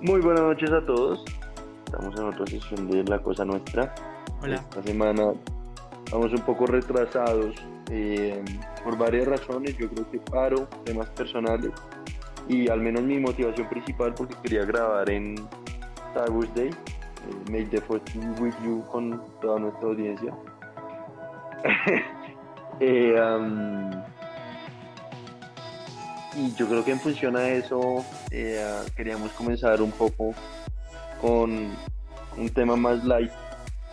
Muy buenas noches a todos. Estamos en otra sesión de La Cosa Nuestra. Hola. Esta semana vamos un poco retrasados eh, por varias razones. Yo creo que paro, temas personales y al menos mi motivación principal porque quería grabar en Star Wars Day. Eh, May the Force be with you con toda nuestra audiencia. Eh, um, y yo creo que en función a eso eh, queríamos comenzar un poco con un tema más light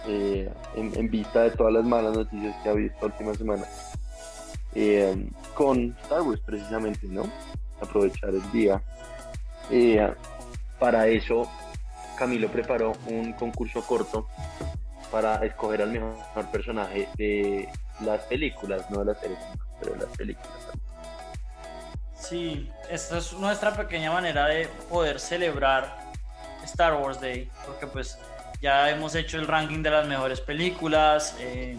eh, en, vista de todas las malas noticias que ha habido esta última semana eh, con Star Wars precisamente, ¿no? Aprovechar el día. Para eso Camilo preparó un concurso corto para escoger al mejor personaje de las películas, no de las series, pero de las películas. Sí, esta es nuestra pequeña manera de poder celebrar Star Wars Day, porque pues ya hemos hecho el ranking de las mejores películas, eh,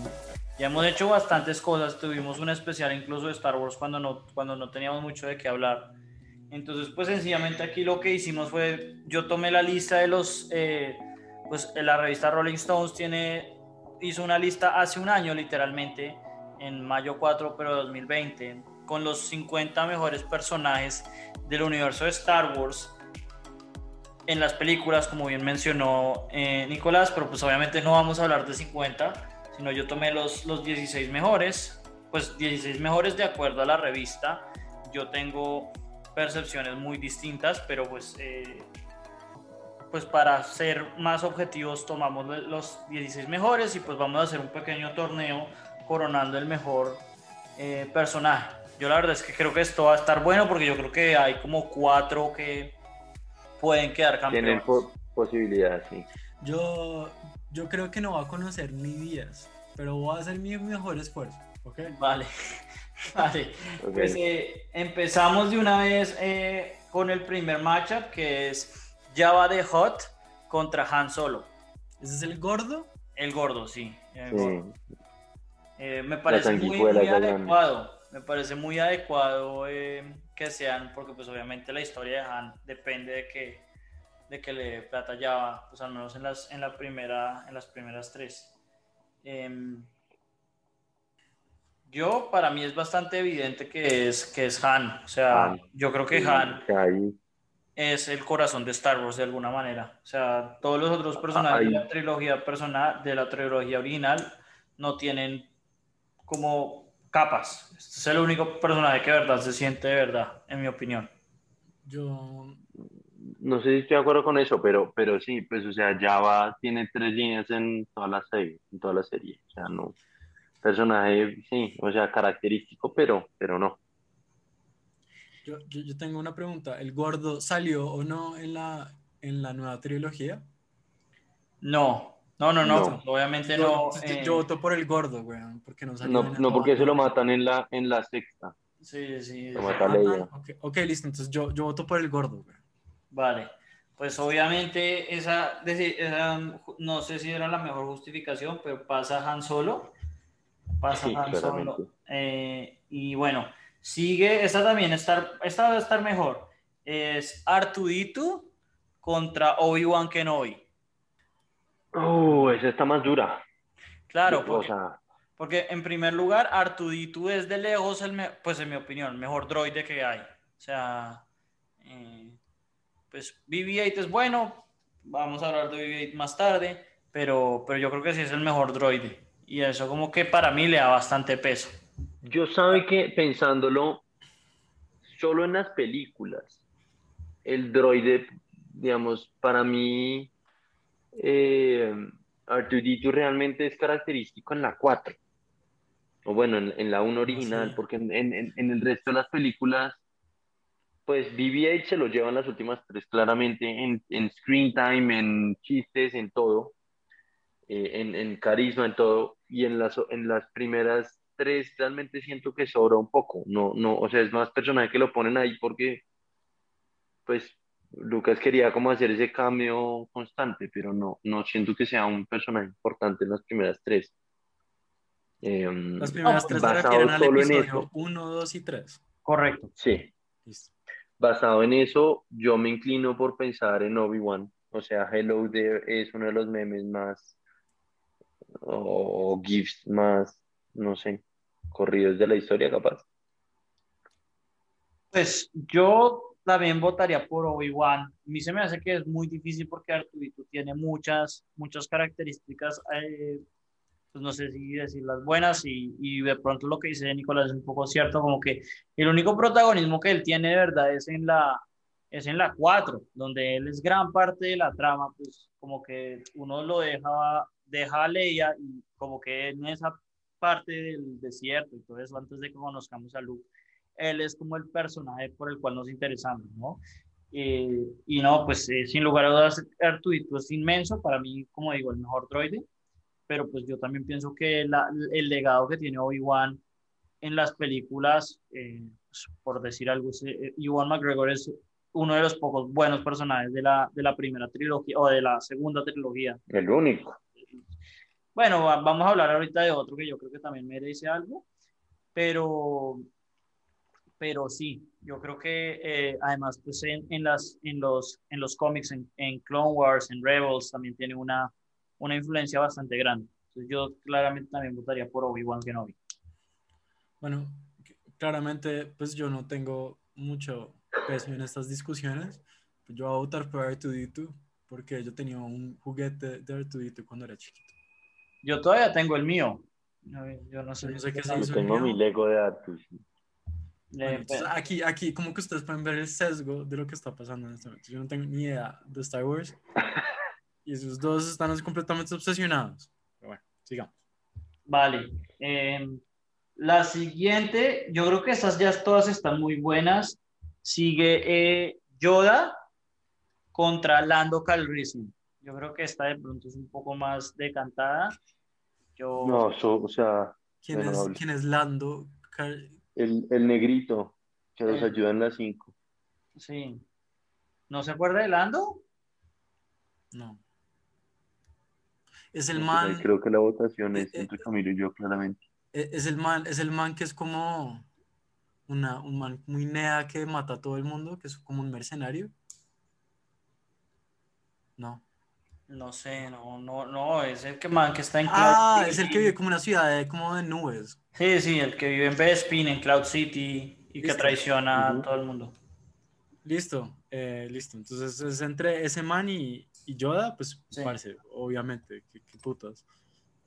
ya hemos hecho bastantes cosas, tuvimos un especial incluso de Star Wars cuando no, cuando no teníamos mucho de qué hablar. Entonces, pues sencillamente aquí lo que hicimos fue, yo tomé la lista de los, eh, pues la revista Rolling Stones tiene, hizo una lista hace un año literalmente, en mayo 4, pero de 2020, con los 50 mejores personajes del universo de Star Wars en las películas, como bien mencionó eh, Nicolás, pero pues obviamente no vamos a hablar de 50, sino yo tomé los, los 16 mejores, pues 16 mejores de acuerdo a la revista. Yo tengo percepciones muy distintas, pero pues, eh, pues para ser más objetivos tomamos los 16 mejores y pues vamos a hacer un pequeño torneo coronando el mejor eh, personaje. Yo la verdad es que creo que esto va a estar bueno porque yo creo que hay como cuatro que pueden quedar campeones. Tienen po posibilidad, sí. Yo, yo creo que no va a conocer ni días, pero voy a hacer mi mejor esfuerzo. ¿ok? Vale, vale. Ok. Pues eh, empezamos de una vez eh, con el primer matchup que es Java de Hot contra Han Solo. ¿Ese es el gordo? El gordo, sí. el Sí. gordo. Eh, me parece muy, muy adecuado. Me parece muy adecuado eh, que sean, porque pues obviamente la historia de Han depende de que, de que le plata a Java, pues al menos en las, en la primera, en las primeras tres. Em, yo, para mí es bastante evidente que es, que es Han. O sea, Han. yo creo que Han es el corazón de Star Wars de alguna manera. O sea, todos los otros personajes de la trilogía persona, de la trilogía original no tienen como capas. Este es el único personaje que de verdad se siente de verdad, en mi opinión. Yo, No sé si estoy de acuerdo con eso, pero, pero sí, pues, o sea, Java tiene tres líneas en toda la serie, en toda la serie. O sea, no. Personaje, sí, o sea, característico, pero, pero no. yo, yo, yo tengo una pregunta. ¿El gordo salió o no en la, en la nueva trilogía? No, no, no, no, No. obviamente Yo, no. yo- eh, yo voto por el gordo, weón, porque no salió No, no porque se lo matan en la, en la sexta. sí, sí, Lo sí. mata Ah, ah, ok, listo. Entonces yo, yo voto por el gordo, weón. Vale, pues obviamente esa, esa, no sé si era la mejor justificación, pero pasa Han Solo, pasa Sí, Han claramente. Solo. Eh, y bueno, sigue, esta también estar, esta va a estar mejor, es Artudito contra Obi-Wan Kenobi. Uh, esa está más dura. Claro, porque, porque en primer lugar, Artudito es de lejos, el me- pues en mi opinión, el mejor droide que hay. O sea, eh, pues BB-8 es bueno, vamos a hablar de BB-8 más tarde, pero, pero yo creo que sí es el mejor droide. Y eso como que para mí le da bastante peso. yo sabe que pensándolo solo en las películas, el droide, digamos, para mí, eh, R2D2 realmente es característico en la 4. O bueno, en, en la 1 original, sé. porque en, en- en el resto de las películas, pues BB-8 se lo llevan las últimas tres claramente en, en screen time, en chistes, en todo, eh, en, en carisma, en todo, y en las, en las primeras tres realmente siento que sobra un poco, no, no, o sea, es más personaje que lo ponen ahí porque, pues, Lucas quería como hacer ese cambio constante, pero no, no siento que sea un personaje importante en las primeras tres. Eh, Las primeras tres se basado refieren al solo en episodio eso. 1, 2 y 3. Correcto. Sí, Listo. basado en eso, yo me inclino por pensar en Obi-Wan. O sea, Hello There es uno de los memes más, o, GIFs más, no sé, corridos de la historia, capaz. Pues yo también votaría por Obi-Wan. A mí se me hace que es muy difícil porque Arturito tiene muchas, muchas características eh, pues, no sé si decir las buenas y, y, de pronto lo que dice Nicolás es un poco cierto, como que el único protagonismo que él tiene de verdad es en la es en la 4, donde él es gran parte de la trama, pues como que uno lo deja, deja a Leia y como que en esa parte del desierto y todo eso antes de que conozcamos a Luke, él es como el personaje por el cual nos interesamos, ¿no? Eh, y no, pues eh, sin lugar a dudas, Artuito es inmenso, para mí, como digo, el mejor droide, pero pues yo también pienso que el legado que tiene Obi-Wan en las películas, eh, pues, por decir algo, eh, Ewan McGregor es uno de los pocos buenos personajes de la, de la primera trilogía o de la segunda trilogía. El único. Bueno, vamos a hablar ahorita de otro que yo creo que también merece algo, pero, pero sí, yo creo que eh, además pues en, en, las, en, los, en los cómics, en, en Clone Wars, en Rebels, también tiene una, una influencia bastante grande. Entonces yo claramente también votaría por Obi-Wan Kenobi. Bueno, claramente pues yo no tengo mucho peso en estas discusiones. Yo voy a votar por R2D2 porque yo tenía un juguete de R2D2 cuando era chiquito. Yo todavía tengo el mío. Yo no sé, no sé qué es Yo tengo mi Lego de Artus. Pues, aquí, aquí, como que ustedes pueden ver el sesgo de lo que está pasando en este momento. Yo no tengo ni idea de Star Wars. Y esos dos están completamente obsesionados. Pero bueno, sigamos. Vale. Em, la siguiente, yo creo que esas ya todas están muy buenas. Sigue eh, Yoda contra Lando Calrissian. Yo creo que esta de pronto es un poco más decantada. Yo... No, o sea... ¿Quién es, ¿quién es Lando? El, el, negrito que nos eh. ayuda en las 5. Sí. ¿No se acuerda de Lando? No. Es el man. Creo que la votación es eh, entre Camilo y yo, claramente. Eh, es el man, es el man que es como una, un man muy nea que mata a todo el mundo, que es como un mercenario. No. No sé, no, no, no, es el que man que está en Cloud Ah, es el que vive como una ciudad de, como de nubes. Sí, sí, el que vive en Bespin, en Cloud City y que traiciona a todo el mundo. Listo, eh, listo. Entonces es entre ese man y, y Yoda, pues parece, obviamente, qué, putas.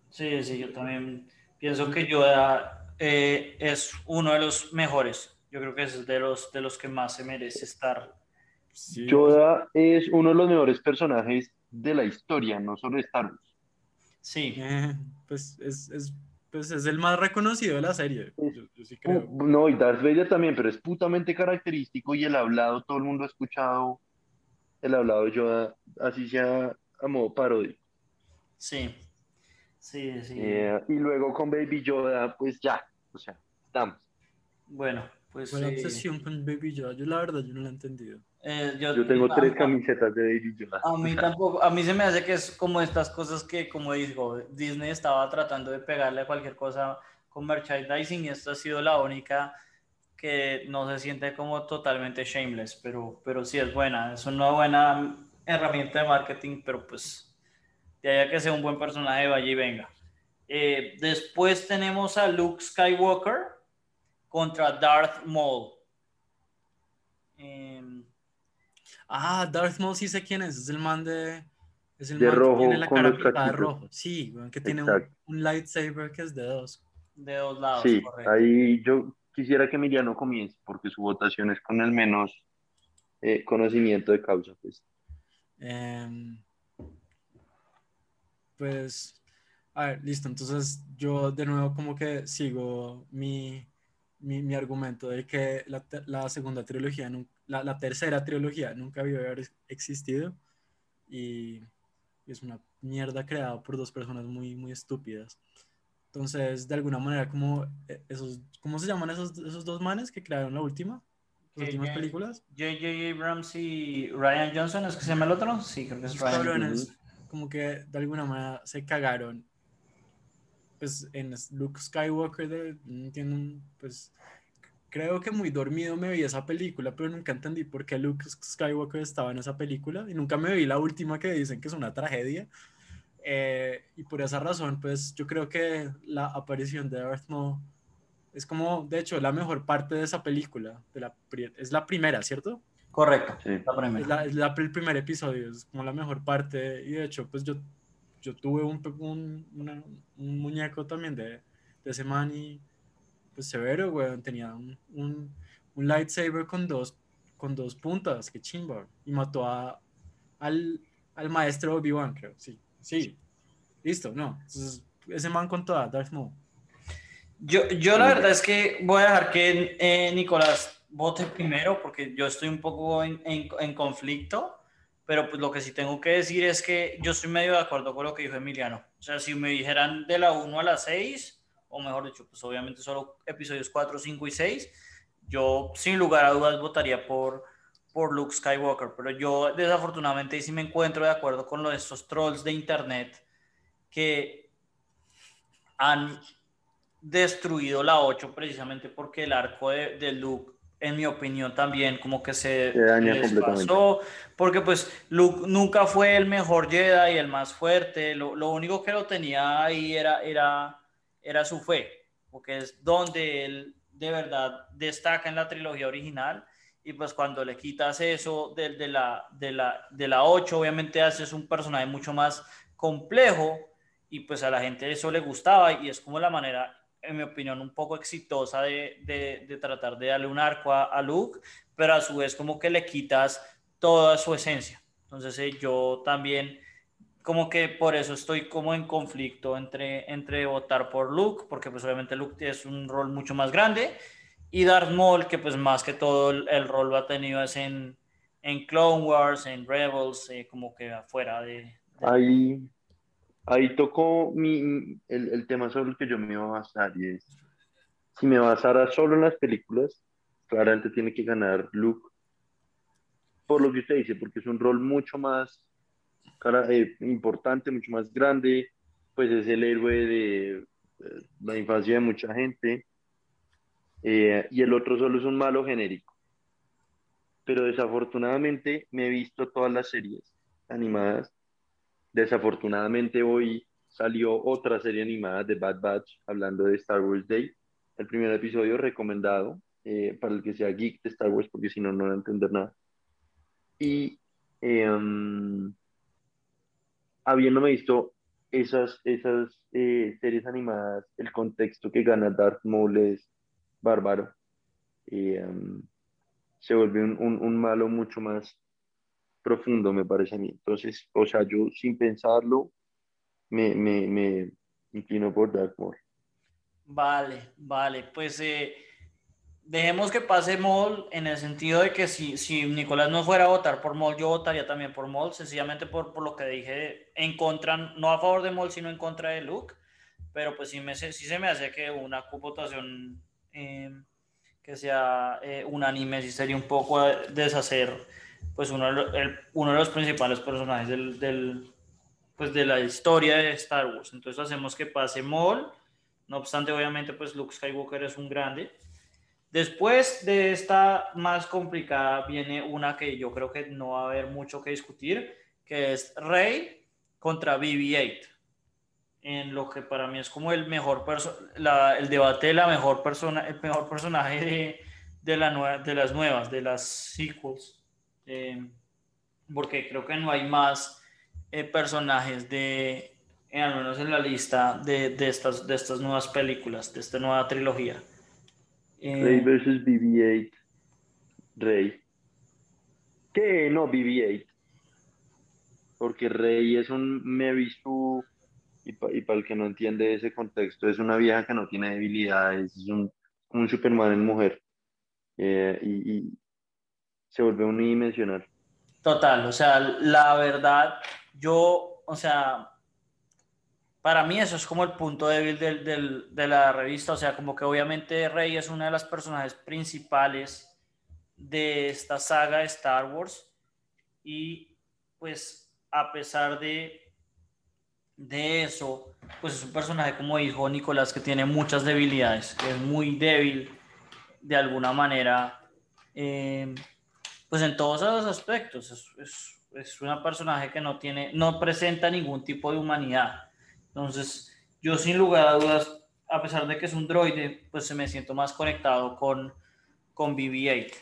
Sí, sí, yo también pienso que Yoda eh, es uno de los mejores. Yo creo que es de los, de los que más se merece estar. Yoda es uno de los mejores personajes de la historia, no solo de Star Wars. Sí. Eh, pues es, es, pues es el más reconocido de la serie. Yo, sí creo. No, y Darth Vader también, pero es putamente característico y el hablado, todo el mundo ha escuchado el hablado de Yoda, así sea a modo paródico. Sí, sí, sí. Eh, y luego con Baby Yoda, pues ya, o sea, estamos. Bueno, pues. ¿Cuál obsesión con Baby Yoda? Yo la verdad, yo no la he entendido. Eh, yo, tengo tres camisetas de Baby Yoda. A mí tampoco, a mí se me hace que es como estas cosas que, como dijo, Disney estaba tratando de pegarle a cualquier cosa con merchandising y esta ha sido la única que no se siente como totalmente shameless, pero, pero sí es buena, es una buena herramienta de marketing, pero pues de allá que sea un buen personaje, vaya y venga. Eh, después tenemos a Luke Skywalker contra Darth Maul. Em, ah, Darth Maul sí sé quién es, es el man de... Es el de rojo, que tiene la cara de rojo. Sí, que tiene un, lightsaber que es de dos. De dos lados. Sí, ahí yo quisiera que Emiliano comience, porque su votación es con el menos eh, conocimiento de causa. Pues. Em, pues, a ver, listo. Entonces, yo de nuevo como que sigo mi, mi, argumento de que la, segunda trilogía, la, la, tercera trilogía nunca había existido y es una mierda creada por dos personas muy, muy estúpidas. Entonces, de alguna manera, como eh, esos, ¿cómo se llaman esos, esos dos manes que crearon la última? Las últimas películas. J.J. Abrams y Ryan Johnson, ¿es que se llama el otro? Sí, creo que es Ryan. como que de alguna manera se cagaron. Pues en Luke Skywalker, de, entiendo, pues creo que muy dormido me vi esa película, pero nunca entendí por qué Luke Skywalker estaba en esa película y nunca me vi la última que dicen que es una tragedia. Eh, y por esa razón, pues yo creo que la aparición de Darth Maul es como, de hecho, la mejor parte de esa película. De la, es la primera, ¿cierto? Correcto, la primera. Es, la, el primer episodio, es como la mejor parte. Y de hecho, pues yo, yo tuve un, un, un muñeco también de, de ese man y pues severo, weón. Tenía un, un, un, lightsaber con dos, con dos puntas, que chimba. Y mató a, al, al maestro Obi-Wan, creo. Sí, sí. Listo, no. Entonces, ese man con toda, Darth Maul. Yo, yo la verdad es que voy a dejar que eh, Nicolás vote primero porque yo estoy un poco en, en, en, conflicto, pero pues lo que sí tengo que decir es que yo estoy medio de acuerdo con lo que dijo Emiliano. O sea, si me dijeran de la 1 a la 6, o mejor dicho, pues obviamente solo episodios 4, 5 y 6, yo sin lugar a dudas votaría por, por Luke Skywalker, pero yo desafortunadamente sí me encuentro de acuerdo con lo de estos trolls de internet que han destruido la 8 precisamente porque el arco de, de Luke en mi opinión también como que se, se pasó, porque pues Luke nunca fue el mejor Jedi y el más fuerte, lo, lo único que lo tenía ahí era, era era su fe, porque es donde él de verdad destaca en la trilogía original. Y pues cuando le quitas eso de, de la, de, la, de la 8, obviamente haces un personaje mucho más complejo y pues a la gente eso le gustaba y es como la manera, en mi opinión, un poco exitosa de, de, de tratar de darle un arco a, a, Luke, pero a su vez como que le quitas toda su esencia. Entonces eh, yo también como que por eso estoy como en conflicto entre, entre votar por Luke, porque pues obviamente Luke es un rol mucho más grande, y Darth Maul, que pues más que todo el, rol lo ha tenido es en, en Clone Wars, en Rebels, eh, como que afuera de... Ahí, ahí tocó mi, el, el, tema sobre el que yo me iba a basar, y es, si me basara solo en las películas, claramente tiene que ganar Luke, por lo que usted dice, porque es un rol mucho más eh, importante, mucho más grande, pues es el héroe de eh, la infancia de mucha gente, eh, y el otro solo es un malo genérico. Pero desafortunadamente me he visto todas las series animadas. Desafortunadamente hoy salió otra serie animada de Bad Batch hablando de Star Wars Day. El primer episodio recomendado para el que sea geek de Star Wars, porque si no, no va a entender nada. Y um, habiéndome visto esas, esas eh, series animadas, el contexto que gana Darth Maul es bárbaro. Um, se vuelve un, un, un, malo mucho más profundo, me parece a mí. Entonces, o sea, yo sin pensarlo, me, me, me inclino por Maul. Vale, vale, pues eh, dejemos que pase Moll en el sentido de que si, si Nicolás no fuera a votar por Moll, yo votaría también por Moll, sencillamente por, por lo que dije en contra, no a favor de Moll, sino en contra de Luke. Pero pues sí, me, sí se me hace que una votación eh, que sea eh, unánime, sí sería un poco deshacer pues uno, el, uno de los principales personajes del, del, pues de la historia de Star Wars. Entonces hacemos que pase Moll. No obstante, obviamente, pues Luke Skywalker es un grande. Después de esta más complicada viene una que yo creo que no va a haber mucho que discutir, que es Rey contra BB-8. En lo que para mí es como el mejor la, el debate de la mejor persona, el mejor personaje de, de, la de las nuevas, de las sequels. Eh, porque creo que no hay más eh, personajes de, al menos en la lista de, de, estas, de estas nuevas películas, de esta nueva trilogía. Rey eh, versus BB-8. Rey. ¿Qué? No, BB-8. Porque Rey es un Mary Sue, y, para el que no entiende ese contexto, es una vieja que no tiene debilidades, es un, un Superman en mujer. Eh, y, se vuelve unidimensional. Total, o sea, la verdad, yo, o sea, para mí eso es como el punto débil del, del, de la revista, o sea, como que obviamente Rey es una de las personajes principales de esta saga de Star Wars y pues a pesar de, de eso, pues es un personaje como dijo Nicolás que tiene muchas debilidades, es muy débil de alguna manera, eh, pues en todos esos aspectos, es, es, es una personaje que no tiene, no presenta ningún tipo de humanidad. Entonces, yo sin lugar a dudas, a pesar de que es un droide, pues se me siento más conectado con, con BB-8.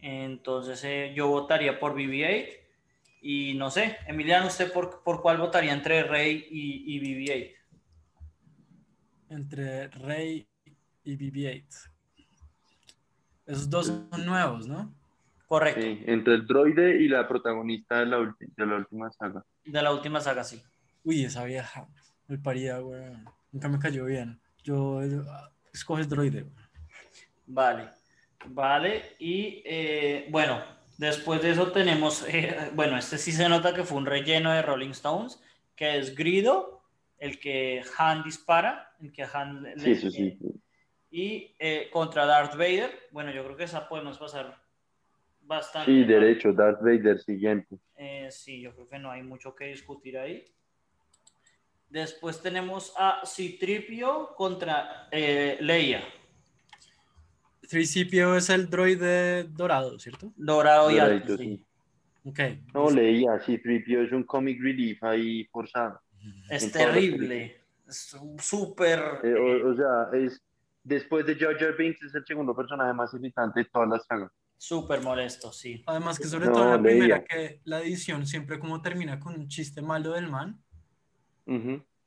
Entonces, eh, yo votaría por BB-8 y no sé, Emiliano, ¿usted por, por cuál votaría entre Rey y, y BB-8? Entre Rey y BB-8. Esos dos son nuevos, ¿no? Correcto. Sí, entre el droide y la protagonista de la, de la última saga. De la última saga, sí. Uy, esa vieja. Me paría, güey. Nunca me cayó bien. Yo escoge el droide. güey. Vale, vale. Y eh, bueno, después de eso tenemos, eh, bueno, este sí se nota que fue un relleno de Rolling Stones, que es Grido, el que Han dispara, el que Han le- Sí, eso sí. Y eh, contra Darth Vader, bueno, yo creo que esa podemos pasar bastante. Sí, mal. derecho, Darth Vader siguiente. Eh, sí, yo creo que no hay mucho que discutir ahí. Después tenemos a Citripio contra eh, Leia, 3CPO es el droide dorado, ¿cierto? dorado y alto. Sí. sí. Ok. No, leía, sí, Tripio es un comic relief ahí forzado. Es terrible. Es súper. Eh, o, o sea, es después de Jar Binks es el segundo personaje más irritante de todas las sagas. Súper molesto, sí. Además que sobre No, todo la leía. primera que la edición siempre como termina con un chiste malo del man.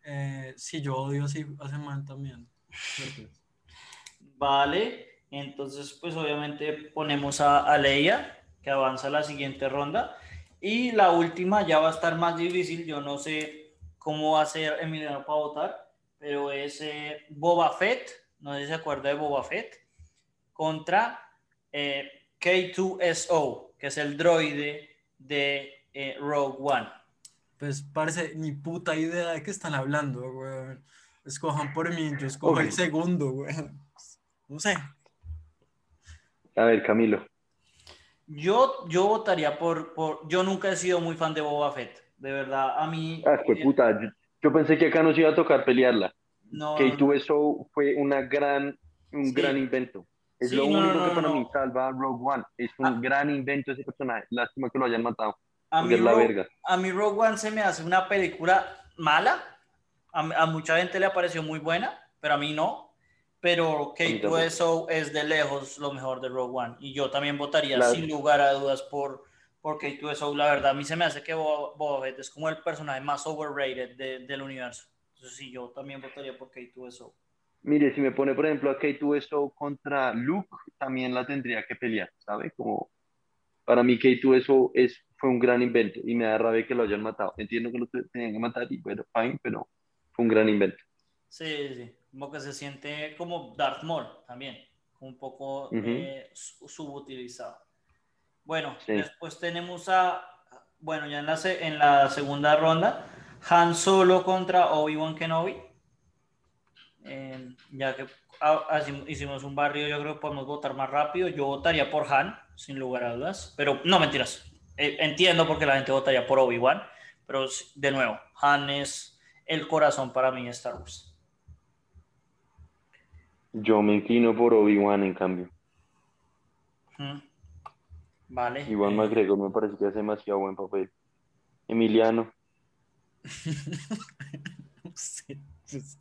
Eh, sí, yo odio así a ese man también. Vale. Entonces, pues obviamente ponemos a, a Leia, que avanza a la siguiente ronda. Y la última ya va a estar más difícil. Yo no sé cómo va a ser Emiliano para votar, pero es eh, Boba Fett. No sé si se acuerda de Boba Fett. Contra eh, K2SO, que es el droide de eh, Rogue One. Pues parece ni puta idea de qué están hablando, güey. Escojan por mí, yo escojo el segundo, güey. No sé. A ver, Camilo. Yo, yo votaría por, por. Yo nunca he sido muy fan de Boba Fett. De verdad, a mí. Ah, fue eh, puta. Yo, yo pensé que acá nos iba a tocar pelearla. no, K2SO fue una gran, un Sí. gran invento. Es Sí, lo no, único no, que no, para no. mí salva a Rogue One. Es un Ah. gran invento ese personaje. Lástima que lo hayan matado. a, mí la Rogue, verga. a mí Rogue One se me hace una película mala. A, a mucha gente le pareció muy buena, pero a mí no. Pero mí tampoco. K2SO es de lejos lo mejor de Rogue One. Y yo también votaría La- sin lugar a dudas por, por K2SO. La verdad, a mí se me hace que Boba Fett es como el personaje más overrated de- del universo. Entonces, sí, yo también votaría por K2SO. Mire, si me pone, por ejemplo, a K2SO contra Luke, también la tendría que pelear, ¿sabe? Como para mí K2SO es, fue un gran invento y me da rabia que lo hayan matado. Entiendo que lo te- tenían que matar y bueno, fine, pero fue un gran invento. Sí, sí. Como que se siente como Darth Maul también, un poco Ujú. eh, su- subutilizado. Bueno, Sí. después tenemos a, bueno, ya en la, en la segunda ronda, Han Solo contra Obi-Wan Kenobi. Eh, ya que ah, hicimos un barrio, yo creo que podemos votar más rápido. Yo votaría por Han, sin lugar a dudas. Pero no, mentiras. Eh, entiendo por qué la gente votaría por Obi-Wan. Pero de nuevo, Han es el corazón para mí de Star Wars. Yo me inclino por Obi-Wan, en cambio. Ujú. Vale. Igual eh, McGregor me parece que hace demasiado buen papel. Emiliano, No sé, pues,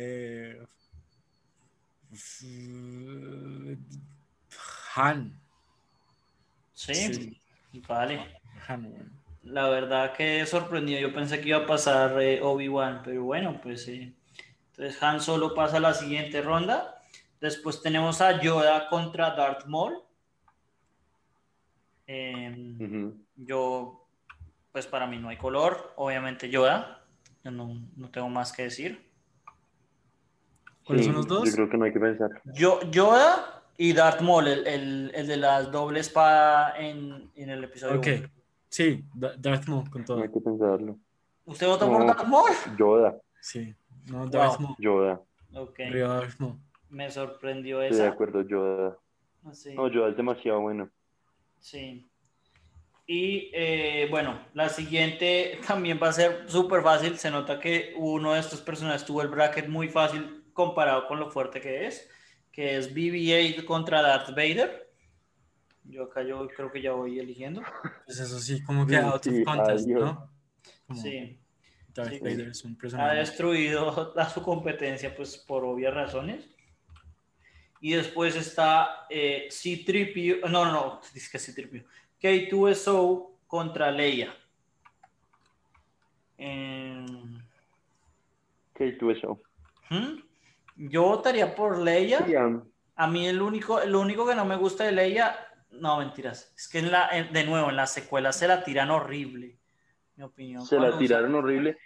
eh, Han. Sí, Sí. vale. Han. La verdad que sorprendido. Yo pensé que iba a pasar eh, Obi-Wan, pero bueno, pues sí. Entonces Han solo pasa a la siguiente ronda. Después tenemos a Yoda contra Darth Maul. Eh, ujú. Yo, pues para mí no hay color. Obviamente Yoda. Yo no, no tengo más que decir. ¿Cuáles Sí, son los dos? Yo creo que no hay que pensar. Yo, Yoda y Darth Maul, el, el- el de las doble espada en, en el episodio. Ok. uno. Sí, Da- Darth Maul con No todo. hay que pensarlo. ¿Usted votó por No. Darth Maul? Yoda, Sí. No, Darth Wow. Maul. Yoda. Ok, Darth Maul. me sorprendió Estoy de esa. acuerdo, Yoda. Sí, No, Yoda es demasiado bueno. sí. Y eh, bueno, la siguiente también va a ser súper fácil. Se nota que uno de estos personajes tuvo el bracket muy fácil comparado con lo fuerte que es, que es BB-8 contra Darth Vader. Yo acá yo creo que ya voy eligiendo. Pues eso sí, como que out of contest. ¿no? Como Sí, Darth sí. Vader es un ha personaje. destruido a su competencia pues por obvias razones. Y después está eh, C-3PO, no, no, no, dice que C-3PO, K2SO contra Leia. Em, ¿Qué tú eso? ¿hmm? Yo votaría por Leia. A mí el único, lo único que no me gusta de Leia, no mentiras, es que en la, en- de nuevo en las secuelas se la tiran horrible, mi opinión. se la tiraron horrible.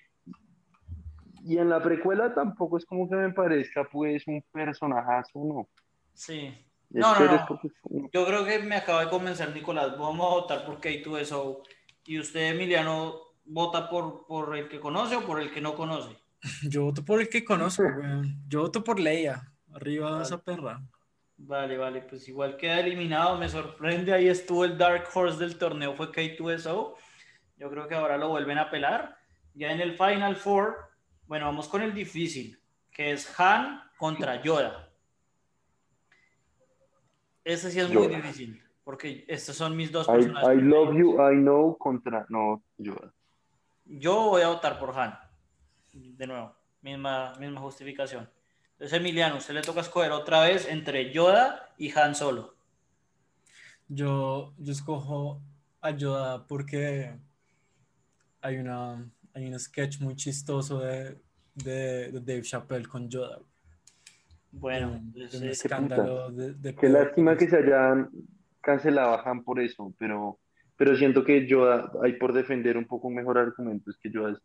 Y en la precuela tampoco es como que me parezca pues un personajazo, ¿no? Sí. No, no, no. porque Yo creo que me acaba de convencer Nicolás. Vamos a votar por K2SO. Y usted, Emiliano, vota por, por el que conoce o por el que no conoce. Yo voto por el que conozco, weón. Yo voto por Leia. Arriba esa perra. Vale, vale, pues igual queda eliminado. Me sorprende. Ahí estuvo el Dark Horse del torneo, fue K2SO. Yo creo que ahora lo vuelven a pelar. Ya en el Final Four, bueno, vamos con el difícil, que es Han contra Yoda. Ese sí es muy Yoda. difícil, porque estos son mis dos I, personajes. I love you, I know contra. No, yo. Yo voy a votar por Han. De nuevo, misma, misma justificación. Entonces, Emiliano, usted le toca escoger otra vez entre Yoda y Han Solo. Yo, yo escojo a Yoda porque hay una hay un sketch muy chistoso de, de, de Dave Chappelle con Yoda. Bueno, de un- de un entonces, escándalo de, de Qué lástima que se hayan cancelado a Han por eso, pero, pero siento que Yoda, hay por defender un poco un mejor argumento, es que Yoda es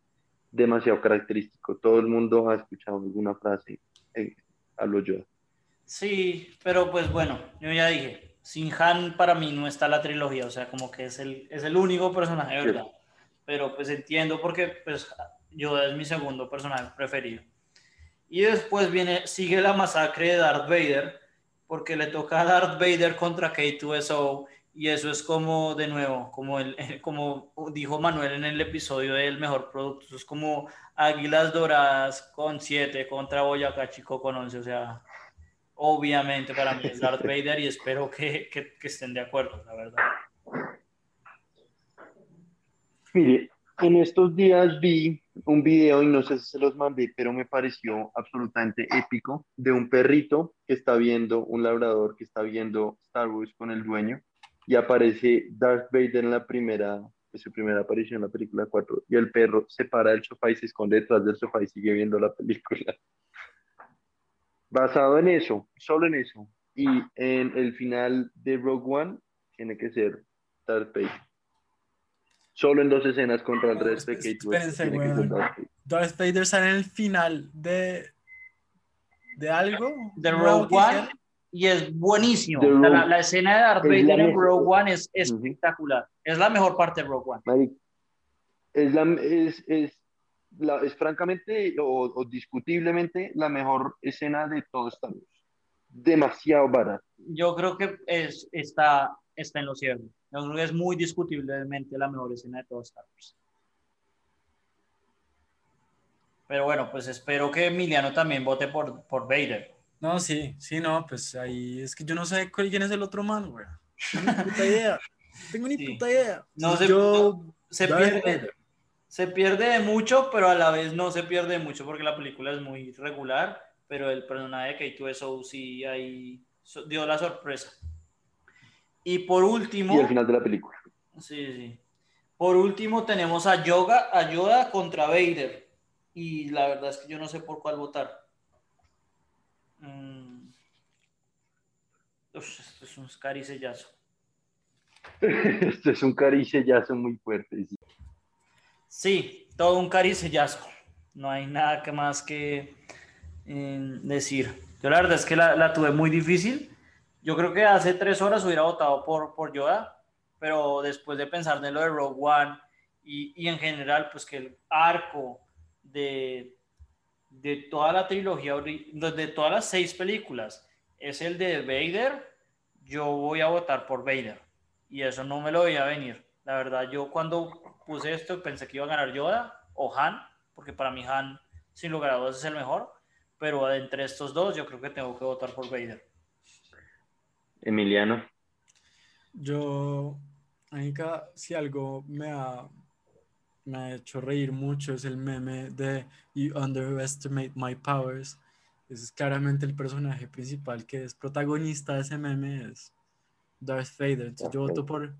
demasiado característico. Todo el mundo ha escuchado alguna frase eh, a lo Yoda. sí, pero pues bueno, yo ya dije, sin Han para mí no está la trilogía, o sea, como que es el, es el único personaje, Sí. ¿verdad? Pero pues entiendo porque pues Yoda es mi segundo personaje preferido. Y después viene, sigue la masacre de Darth Vader, porque le toca a Darth Vader contra K2SO, y eso es como, de nuevo, como, el, como dijo Manuel en el episodio del mejor producto, eso es como Águilas Doradas con 7 contra Boyacá Chico con 11, o sea, obviamente para mí es Darth Vader y espero que, que, que estén de acuerdo, la verdad. Mire, en estos días vi un video y no sé si se los mandé, pero me pareció absolutamente épico de un perrito que está viendo, un labrador que está viendo Star Wars con el dueño y aparece Darth Vader en la primera, en su primera aparición en la película 4 y el perro se para del sofá y se esconde detrás del sofá y sigue viendo la película. Basado en eso, solo en eso, y en el final de Rogue One tiene que ser Darth Vader. Solo en dos escenas contra el resto de Kate West. Darth Vader. Darth Vader sale en el final de, de algo. de Rogue One. Y es buenísimo. O sea, la, la escena de Darth es Vader en. Rogue One es Ujú. espectacular. Es la mejor parte de Rogue One. Maric, es, la, es, es, la, es francamente o, o discutiblemente la mejor escena de todo Star Wars. Demasiado barata. Yo creo que es, está, está en lo cierto. Yo creo que es muy discutiblemente la mejor escena de todo Star Wars. Pero bueno, pues espero que Emiliano también vote por, por Vader. No, sí, sí, no, pues ahí es que yo no sé cuál- quién es el otro man, güey. No tengo ni puta idea. No tengo ni Sí. puta idea. No yo, Se Darth pierde, se pierde de mucho, pero a la vez no se pierde de mucho porque la película es muy regular, pero el personaje de K2SO sí ahí dio la sorpresa. Y por último, Y al final de la película. sí, sí. Por último tenemos a Yoga, a Yoda contra Vader. Y la verdad es que yo no sé por cuál votar. Mm. Uf, esto es un caricellazo. Esto es un caricellazo muy fuerte. sí. Sí, todo un caricellazo. No hay nada que más que eh, decir. Yo la verdad es que la, la tuve muy difícil. Yo creo que hace tres horas hubiera votado por, por Yoda, pero después de pensar en lo de Rogue One y, y en general, pues que el arco de, de toda la trilogía, de todas las seis películas, es el de Vader, yo voy a votar por Vader. Y eso no me lo veía venir. La verdad, yo cuando puse esto pensé que iba a ganar Yoda o Han, porque para mí Han, sin lugar a dudas, es el mejor. Pero entre estos dos, yo creo que tengo que votar por Vader. Emiliano. Yo, Anika, si algo me ha, me ha hecho reír mucho es el meme de You Underestimate My Powers. Ese es claramente el personaje principal que es protagonista de ese meme, es Darth Vader. yo, voto por,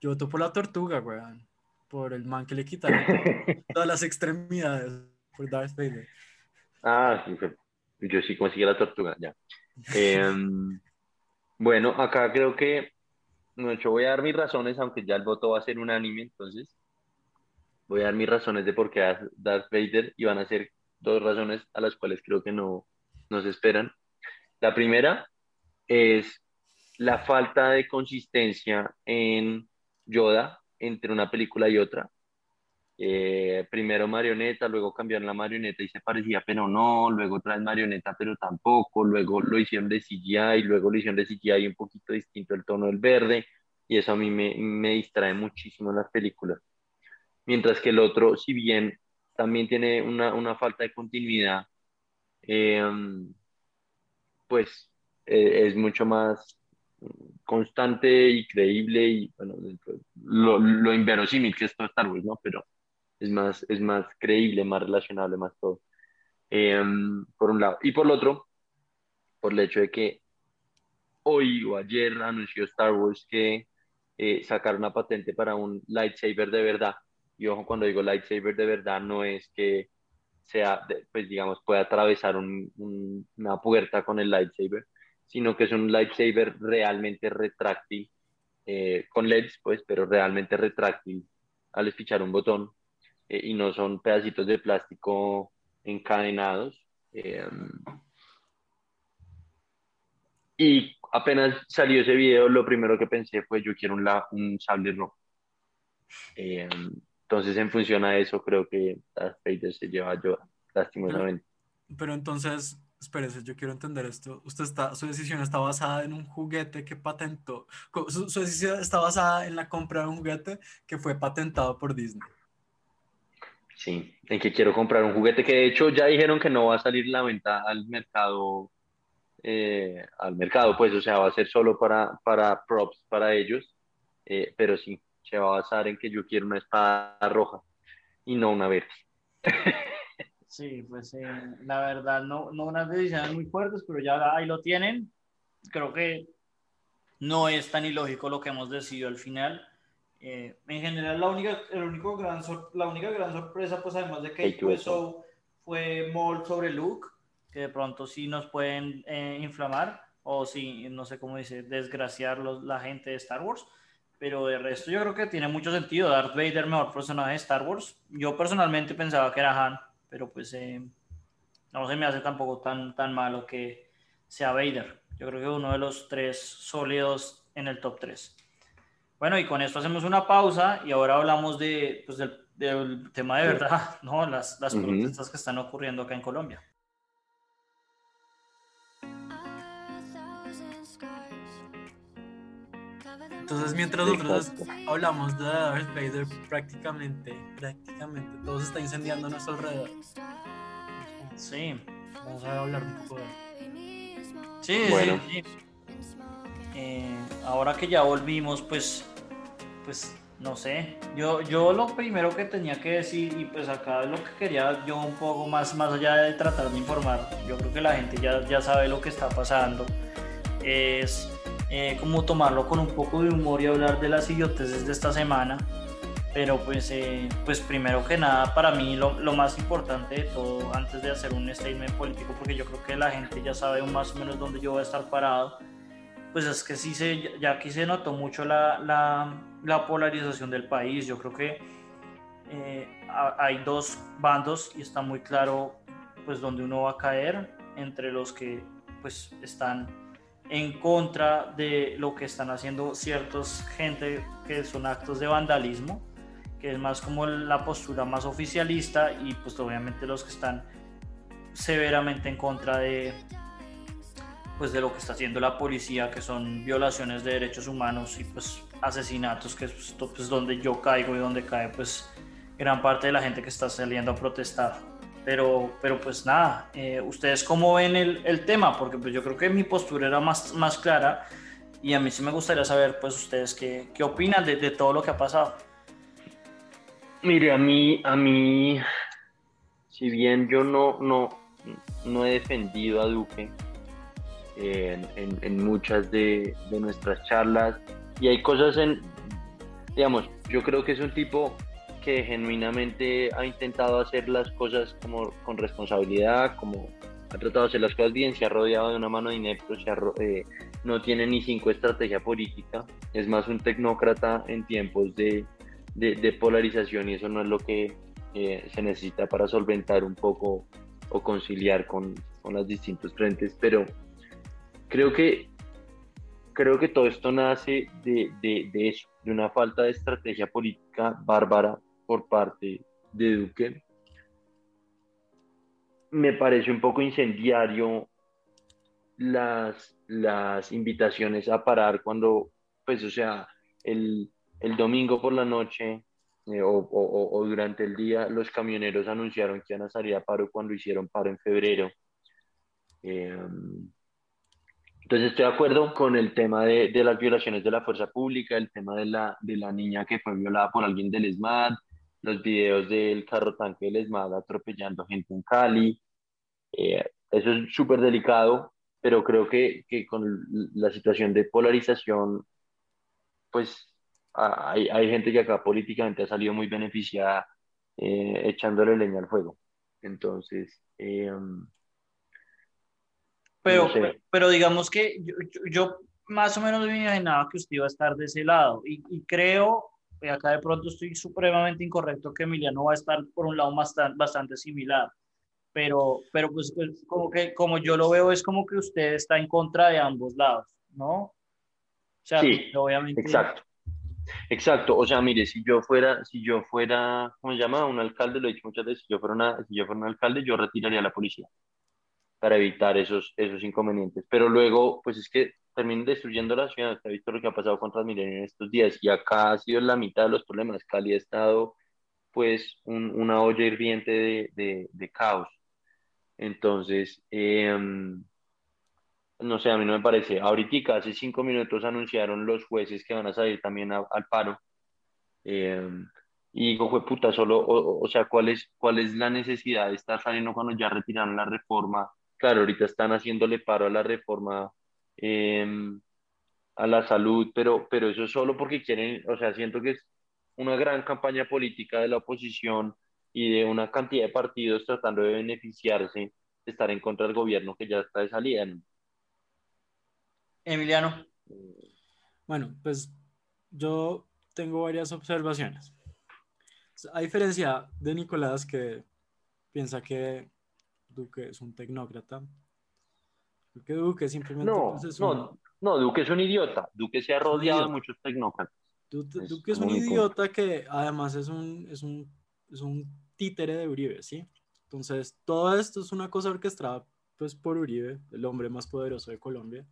yo voto por la tortuga, weón. Por el man que le quitaron todas las extremidades, por Darth Vader. Ah, yo sí conseguí la tortuga, ya. Em, bueno, acá creo que, no, yo voy a dar mis razones, aunque ya el voto va a ser unánime, entonces voy a dar mis razones de por qué Darth Vader y van a ser dos razones a las cuales creo que no nos esperan. La primera es la falta de consistencia en Yoda entre una película y otra. Eh, primero marioneta, luego cambiaron la marioneta y se parecía, pero no, luego otra vez marioneta, pero tampoco, luego lo hicieron de CGI, luego lo hicieron de CGI un poquito distinto el tono del verde, y eso a mí me, me distrae muchísimo en las películas. Mientras que el otro, si bien también tiene una, una falta de continuidad, eh, pues eh, es mucho más constante y creíble y bueno, lo, lo inverosímil que es todo Star Wars, ¿no? Pero es más, es más creíble, más relacionable, más todo. Em, por un lado. Y por el otro, por el hecho de que hoy o ayer anunció Star Wars que eh, sacaron una patente para un lightsaber de verdad. Y ojo, cuando digo lightsaber de verdad, no es que sea, pues digamos, pueda atravesar una puerta con el lightsaber, sino que es un lightsaber realmente retráctil, eh, con LEDs, pues, pero realmente retráctil al espichar un botón eh, y no son pedacitos de plástico encadenados. Eh, y apenas salió ese video, lo primero que pensé fue yo quiero un, un sable rojo. Entonces, en función a eso, creo que Darth Vader se lleva yo, lastimosamente. Pero, pero entonces, espérese, yo quiero entender esto. Usted está, su decisión está basada en un juguete que patentó. Su, su, decisión está basada en la compra de un juguete que fue patentado por Disney. Sí, en que quiero comprar un juguete que de hecho ya dijeron que no va a salir la venta al mercado, eh, al mercado, pues, o sea, va a ser solo para, para props para ellos, eh, pero sí, se va a basar en que yo quiero una espada roja y no una verde. Sí, pues eh, la verdad, no, no unas decisiones muy fuertes, pero ya ahí lo tienen. Creo que no es tan ilógico lo que hemos decidido al final. Eh, en general, la única, el único gran la única gran sorpresa, pues además de que eso fue Mold sobre Luke, que de pronto sí nos pueden eh, inflamar o sí, no sé cómo dice, desgraciar la gente de Star Wars. Pero de resto yo creo que tiene mucho sentido. Darth Vader, mejor personaje de Star Wars. Yo personalmente pensaba que era Han, pero pues eh, no se me hace tampoco tan, tan malo que sea Vader. Yo creo que uno de los tres sólidos en el top 3. Bueno, y con esto hacemos una pausa y ahora hablamos de, pues, del, del, tema de verdad, ¿no? Las, las protestas que están ocurriendo acá en Colombia. Entonces, mientras nosotros hablamos de Darth Vader, prácticamente, prácticamente todo se está incendiando a nuestro alrededor. Sí. Vamos a hablar un poco de Sí, bueno. sí, sí. Eh, ahora que ya volvimos, pues pues no sé, yo, yo lo primero que tenía que decir, y pues acá lo que quería yo un poco más, más allá de tratar de informar, yo creo que la gente ya, ya sabe lo que está pasando, es eh, como tomarlo con un poco de humor y hablar de las idioteces de esta semana. Pero pues, eh, pues primero que nada, para mí lo, lo, más importante de todo, antes de hacer un statement político, porque yo creo que la gente ya sabe más o menos dónde yo voy a estar parado, pues es que sí se, ya aquí se notó mucho la, la, la polarización del país. Yo creo que eh, hay dos bandos y está muy claro pues dónde uno va a caer entre los que pues están en contra de lo que están haciendo ciertos gente que son actos de vandalismo, que es más como la postura más oficialista y pues obviamente los que están severamente en contra de, pues de lo que está haciendo la policía, que son violaciones de derechos humanos y pues asesinatos, que es pues, donde yo caigo y donde cae pues gran parte de la gente que está saliendo a protestar. Pero, pero pues nada, eh, ¿ustedes cómo ven el, el, tema? Porque pues yo creo que mi postura era más, más clara y a mí sí me gustaría saber, pues, ustedes qué, qué opinan de, de, todo lo que ha pasado. Mire, a mí, a mí, si bien yo no, no, no he defendido a Duque en, en, en muchas de, de nuestras charlas, y hay cosas en, digamos, yo creo que es un tipo que genuinamente ha intentado hacer las cosas como con responsabilidad, como ha tratado de hacer las cosas bien, se ha rodeado de una mano de ineptos, eh, no tiene ni cinco estrategia política, es más un tecnócrata en tiempos de, de, polarización y eso no es lo que eh, se necesita para solventar un poco o conciliar con, con los distintos frentes, pero creo que creo que todo esto nace de, de, de, eso, de una falta de estrategia política bárbara por parte de Duque. Me parece un poco incendiario las, las invitaciones a parar cuando, pues, o sea, el, el domingo por la noche eh, o, o, o, durante el día los camioneros anunciaron que iban a salir a paro cuando hicieron paro en febrero. Eh, entonces estoy de acuerdo con el tema de, de, las violaciones de la fuerza pública, el tema de la, de la niña que fue violada por alguien del ESMAD, los videos del carro tanque del ESMAD atropellando gente en Cali. Eh, eso es súper delicado, pero creo que, que, con la situación de polarización, pues hay, hay gente que acá políticamente ha salido muy beneficiada eh, echándole leña al fuego. Entonces, eh, pero, no sé. pero digamos que yo, yo, más o menos me imaginaba que usted iba a estar de ese lado y, y creo, y acá de pronto estoy supremamente incorrecto, que Emiliano va a estar por un lado bastante, bastante similar. Pero, pero pues, pues, como que como yo lo veo es como que usted está en contra de ambos lados, ¿no? O sea, sí, obviamente... Exacto. Exacto, o sea, mire, si yo fuera, si yo fuera, ¿cómo se llama? Un alcalde, lo he dicho muchas veces, si yo fuera, una, si yo fuera un alcalde, yo retiraría a la policía para evitar esos, esos inconvenientes. Pero luego, pues es que terminan destruyendo la ciudad. Usted ha visto lo que ha pasado con Transmilenio en estos días y acá ha sido la mitad de los problemas. Cali ha estado, pues, un, una olla hirviente de, de, de caos. Entonces, eh, no sé, a mí no me parece. Ahorita, hace cinco minutos, anunciaron los jueces que van a salir también a, al paro. Eh, y digo, puta, solo, o, o, sea, ¿cuál es, ¿cuál es la necesidad de estar saliendo cuando ya retiraron la reforma claro, ahorita están haciéndole paro a la reforma eh, a la salud, pero, pero eso solo porque quieren, o sea, siento que es una gran campaña política de la oposición y de una cantidad de partidos tratando de beneficiarse de estar en contra del gobierno que ya está de salida. ¿no? Emiliano. Bueno, pues yo tengo varias observaciones. A diferencia de Nicolás, que piensa que Duque es un tecnócrata. Porque Duque simplemente no, pues, es un... no, no, Duque es un idiota. Duque se ha rodeado de muchos tecnócratas. Duque es, Duque es un idiota que además es un, es, un, es un títere de Uribe, ¿sí? Entonces, todo esto es una cosa orquestada pues, por Uribe, el hombre más poderoso de Colombia.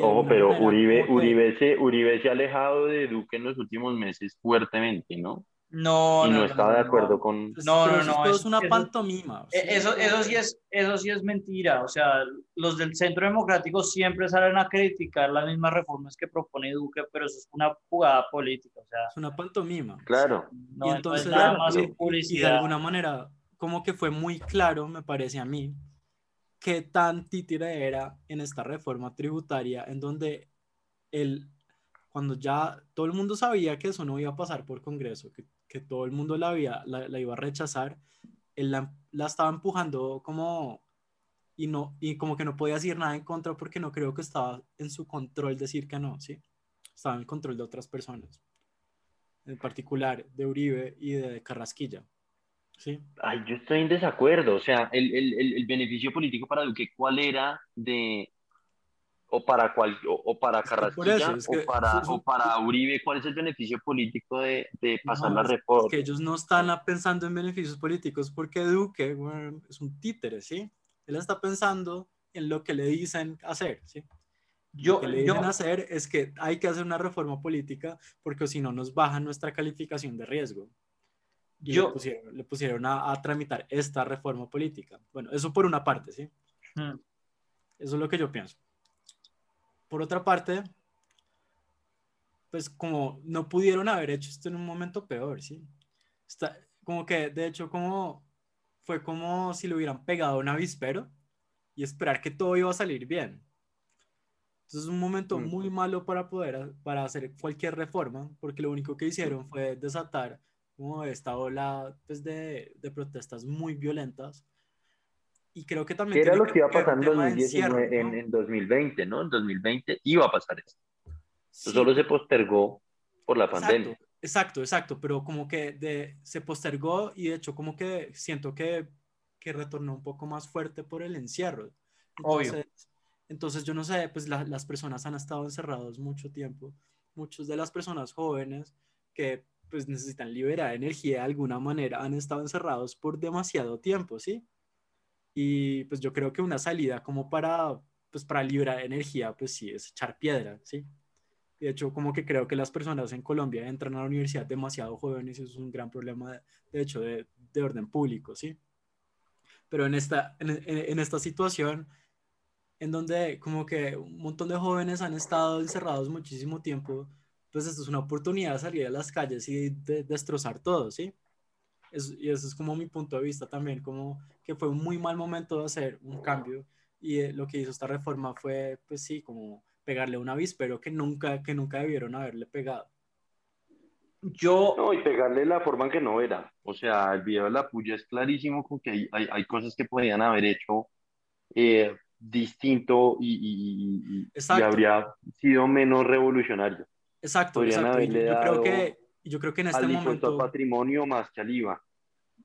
Ojo, pero Uribe, Uribe, se, Uribe se ha alejado de Duque en los últimos meses fuertemente, ¿no? No, y no, no estaba no, de acuerdo con. No, no, no. Es, es una pantomima. Eso, eso, sí es, eso sí es mentira. O sea, los del Centro Democrático siempre salen a criticar las mismas reformas que propone Duque, pero eso es una jugada política. O sea, es una pantomima. Claro. y entonces, nada más y, y de alguna manera, como que fue muy claro, me parece a mí, qué tan títere era en esta reforma tributaria, en donde el cuando ya todo el mundo sabía que eso no iba a pasar por Congreso, que, que todo el mundo la, había, la, la, iba a rechazar, él la, la, estaba empujando como y, no, y como que no podía decir nada en contra porque no creo que estaba en su control decir que no, ¿sí? Estaba en control de otras personas, en particular de Uribe y de Carrasquilla. ¿Sí? Ay, yo estoy en desacuerdo, o sea, el, el, el beneficio político para Duque, ¿cuál era de, o para cual, o, o para Carrasquilla es que, o, para, o para Uribe, ¿cuál es el beneficio político de, de pasar no, la reforma? Es que ellos no están pensando en beneficios políticos porque Duque bueno, es un títere, ¿sí? Él está pensando en lo que le dicen hacer, ¿sí? Yo, lo que le dicen yo, hacer es que hay que hacer una reforma política porque si no nos baja nuestra calificación de riesgo. Y yo, le pusieron, le pusieron a, a, tramitar esta reforma política. Bueno, eso por una parte, ¿sí? Hmm. Eso es lo que yo pienso. Por otra parte, pues como no pudieron haber hecho esto en un momento peor, ¿sí? Está, como que, de hecho, como fue como si lo hubieran pegado a un avispero y esperar que todo iba a salir bien. Entonces es un momento Mm. muy malo para poder para hacer cualquier reforma, porque lo único que hicieron fue desatar como esta ola pues, de, de protestas muy violentas. Y creo que también... ¿Qué era lo que iba a ver pasar un en tema de 2019, encierro, en, ¿no? en 2020, ¿no? En 2020 iba a pasar esto. Sí, Solo se postergó por la exacto, pandemia. Exacto, exacto, pero como que de, se postergó y de hecho como que siento que, que retornó un poco más fuerte por el encierro. Obvio. Entonces, entonces yo no sé, pues la- las personas han estado encerrados mucho tiempo, muchas de las personas jóvenes que pues necesitan liberar energía de alguna manera han estado encerrados por demasiado tiempo, ¿sí? Y pues yo creo que una salida como para, pues para liberar energía, pues sí, es echar piedra, ¿sí? De hecho, como que creo que las personas en Colombia entran a la universidad demasiado jóvenes y eso es un gran problema, de, de hecho, de, de orden público, ¿sí? Pero en esta, en, en- esta situación, en donde como que un montón de jóvenes han estado encerrados muchísimo tiempo, pues esto es una oportunidad de salir a las calles y de, destrozar todo, ¿sí? Es- y eso es como mi punto de vista también, como que fue un muy mal momento de hacer un cambio y eh, lo que hizo esta reforma fue, pues sí, como pegarle un avispero que nunca, que nunca debieron haberle pegado. Yo, No, y pegarle la forma en que no era. O sea, el video de la puya es clarísimo con que hay, hay, hay cosas que podían haber hecho eh, distinto y, y- y- y habría sido menos revolucionario. Exacto, Podrían exacto. Yo, yo creo dado que, yo creo que en este Al momento... patrimonio más que al IVA.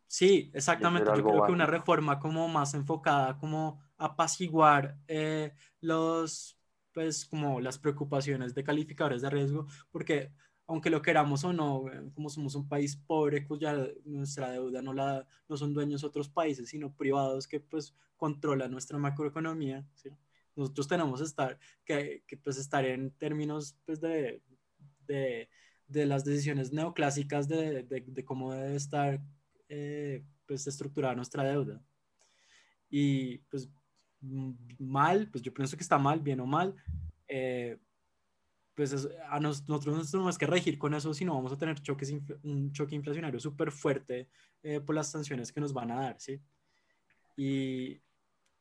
Sí, exactamente. Yo creo que una básico. reforma como más enfocada, como apaciguar eh, los, pues, como las preocupaciones de calificadores de riesgo, porque aunque lo queramos o no, eh, como somos un país pobre, cuya nuestra deuda no la, no son dueños otros países, sino privados que pues controlan nuestra macroeconomía, ¿sí? Nosotros tenemos estar, que, que pues estar en términos pues de, de, de las decisiones neoclásicas de, de, cómo debe estar eh, pues estructurada nuestra deuda. Y pues mm, mal, pues yo pienso que está mal, bien o mal, eh, pues es- a nos- nosotros no tenemos que regir con eso, sino vamos a tener choques, un choque inflacionario súper fuerte eh, por las sanciones que nos van a dar, ¿sí? Y,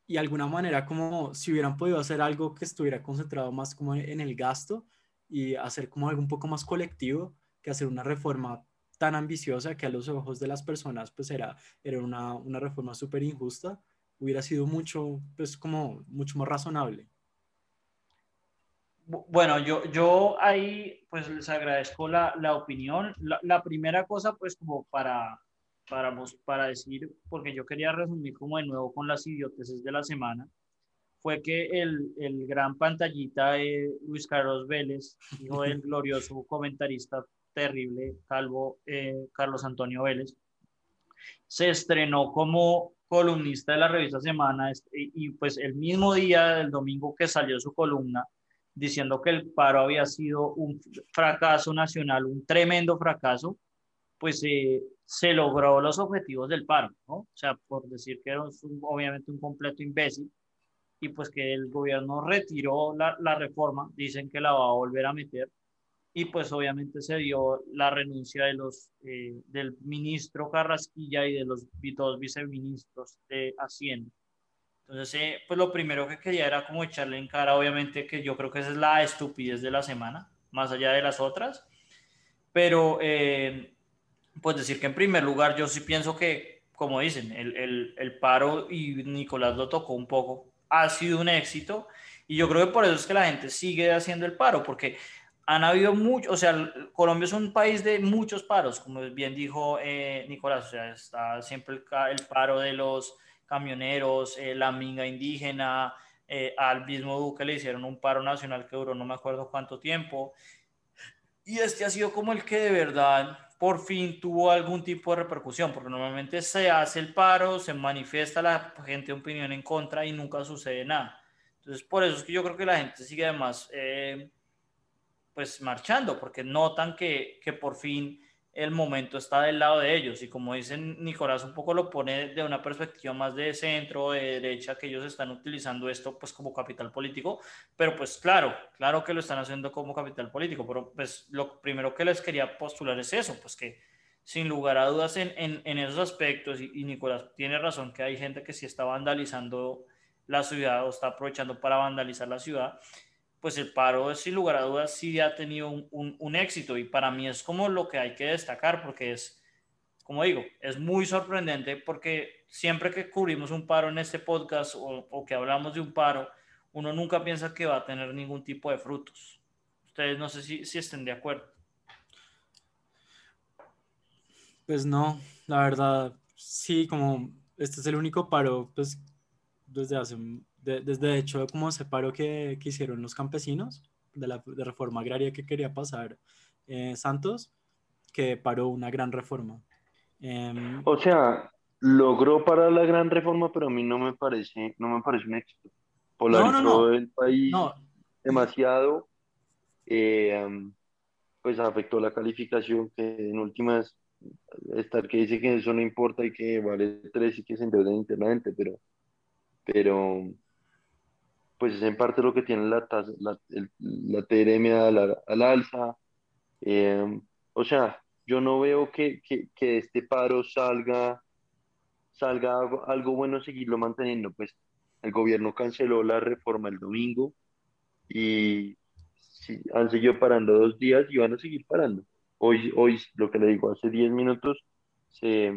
y de alguna manera como si hubieran podido hacer algo que estuviera concentrado más como en el gasto y hacer como algo un poco más colectivo que hacer una reforma tan ambiciosa que a los ojos de las personas pues era, era una, una reforma súper injusta, hubiera sido mucho, pues como mucho más razonable. Bu- Bueno, yo, yo ahí pues les agradezco la, la opinión. La, primera cosa pues como para, para, para decir, porque yo quería resumir como de nuevo con las idioteces de la semana, fue que el, el gran pantallita de Luis Carlos Vélez, hijo del glorioso comentarista terrible, calvo eh, Carlos Antonio Vélez, se estrenó como columnista de la revista Semana este, y, y pues el mismo día del domingo que salió su columna, diciendo que el paro había sido un fracaso nacional, un tremendo fracaso, pues eh, se logró los objetivos del paro, ¿no? O sea, por decir que era un- obviamente un completo imbécil, y pues que el gobierno retiró la, la reforma, dicen que la va a volver a meter, y pues obviamente se dio la renuncia de los, eh, del ministro Carrasquilla y de los dos viceministros de Hacienda. Entonces, eh, pues lo primero que quería era como echarle en cara, obviamente, que yo creo que esa es la estupidez de la semana, más allá de las otras, pero eh, pues decir que en primer lugar yo sí pienso que, como dicen, el, el, el paro, y Nicolás lo tocó un poco, ha sido un éxito, y yo creo que por eso es que la gente sigue haciendo el paro, porque han habido muchos, o sea, Colombia es un país de muchos paros, como bien dijo eh, Nicolás, o sea, está siempre el, el paro de los camioneros, eh, la minga indígena, eh, al mismo Duque le hicieron un paro nacional que duró no me acuerdo cuánto tiempo, y este ha sido como el que de verdad por fin tuvo algún tipo de repercusión, porque normalmente se hace el paro, se manifiesta la gente opinión en contra y nunca sucede nada. Entonces, por eso es que yo creo que la gente sigue además, eh, pues, marchando, porque notan que, que por fin el momento está del lado de ellos. Y como dicen Nicolás, un poco lo pone de una perspectiva más de centro, de derecha, que ellos están utilizando esto pues como capital político. Pero pues claro, claro que lo están haciendo como capital político. Pero pues lo primero que les quería postular es eso, pues que sin lugar a dudas en, en, esos aspectos, y, y, Nicolás tiene razón que hay gente que sí está vandalizando la ciudad o está aprovechando para vandalizar la ciudad pues el paro sin lugar a dudas sí ha tenido un, éxito y para mí es como lo que hay que destacar porque es, como digo, es muy sorprendente porque siempre que cubrimos un paro en este podcast o, o, que hablamos de un paro, uno nunca piensa que va a tener ningún tipo de frutos. Ustedes no sé si, si estén de acuerdo. Pues no, la verdad, sí, como este es el único paro, pues desde hace de, desde hecho como ese paro que, que, hicieron los campesinos de la de reforma agraria que quería pasar eh, Santos, que paró una gran reforma. Eh, o sea, logró parar la gran reforma, pero a mí no me parece, no me parece un éxito. Polarizó no, no, no. el país demasiado, eh, pues afectó la calificación que en últimas estar que dice que eso no importa y que vale tres y que se endeuda internamente, pero pero pues es en parte lo que tiene la, tasa, la, la TRM al, al alza. Eh, o sea, yo no veo que, que, que, este paro salga, salga algo, algo, bueno seguirlo manteniendo. Pues el gobierno canceló la reforma el domingo y han seguido parando dos días y van a seguir parando. Hoy, hoy lo que le digo, hace 10 minutos se,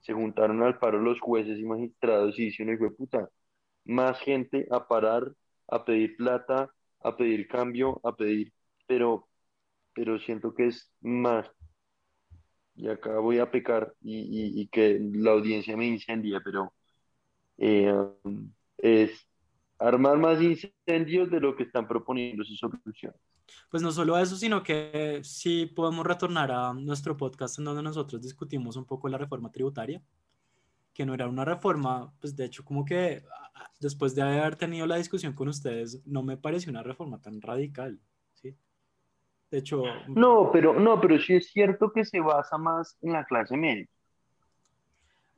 se juntaron al paro los jueces y magistrados y dice uno, hijo puta, más gente a parar, a pedir plata, a pedir cambio, a pedir, pero, pero siento que es más. Y acá voy a pecar y, y, que la audiencia me incendia, pero eh, es armar más incendios de lo que están proponiendo sus soluciones. Pues no solo eso, sino que sí podemos retornar a nuestro podcast en donde nosotros discutimos un poco la reforma tributaria que no era una reforma, pues de hecho como que después de haber tenido la discusión con ustedes, no me pareció una reforma tan radical, ¿sí? De hecho... No, pero, no, pero sí es cierto que se basa más en la clase media.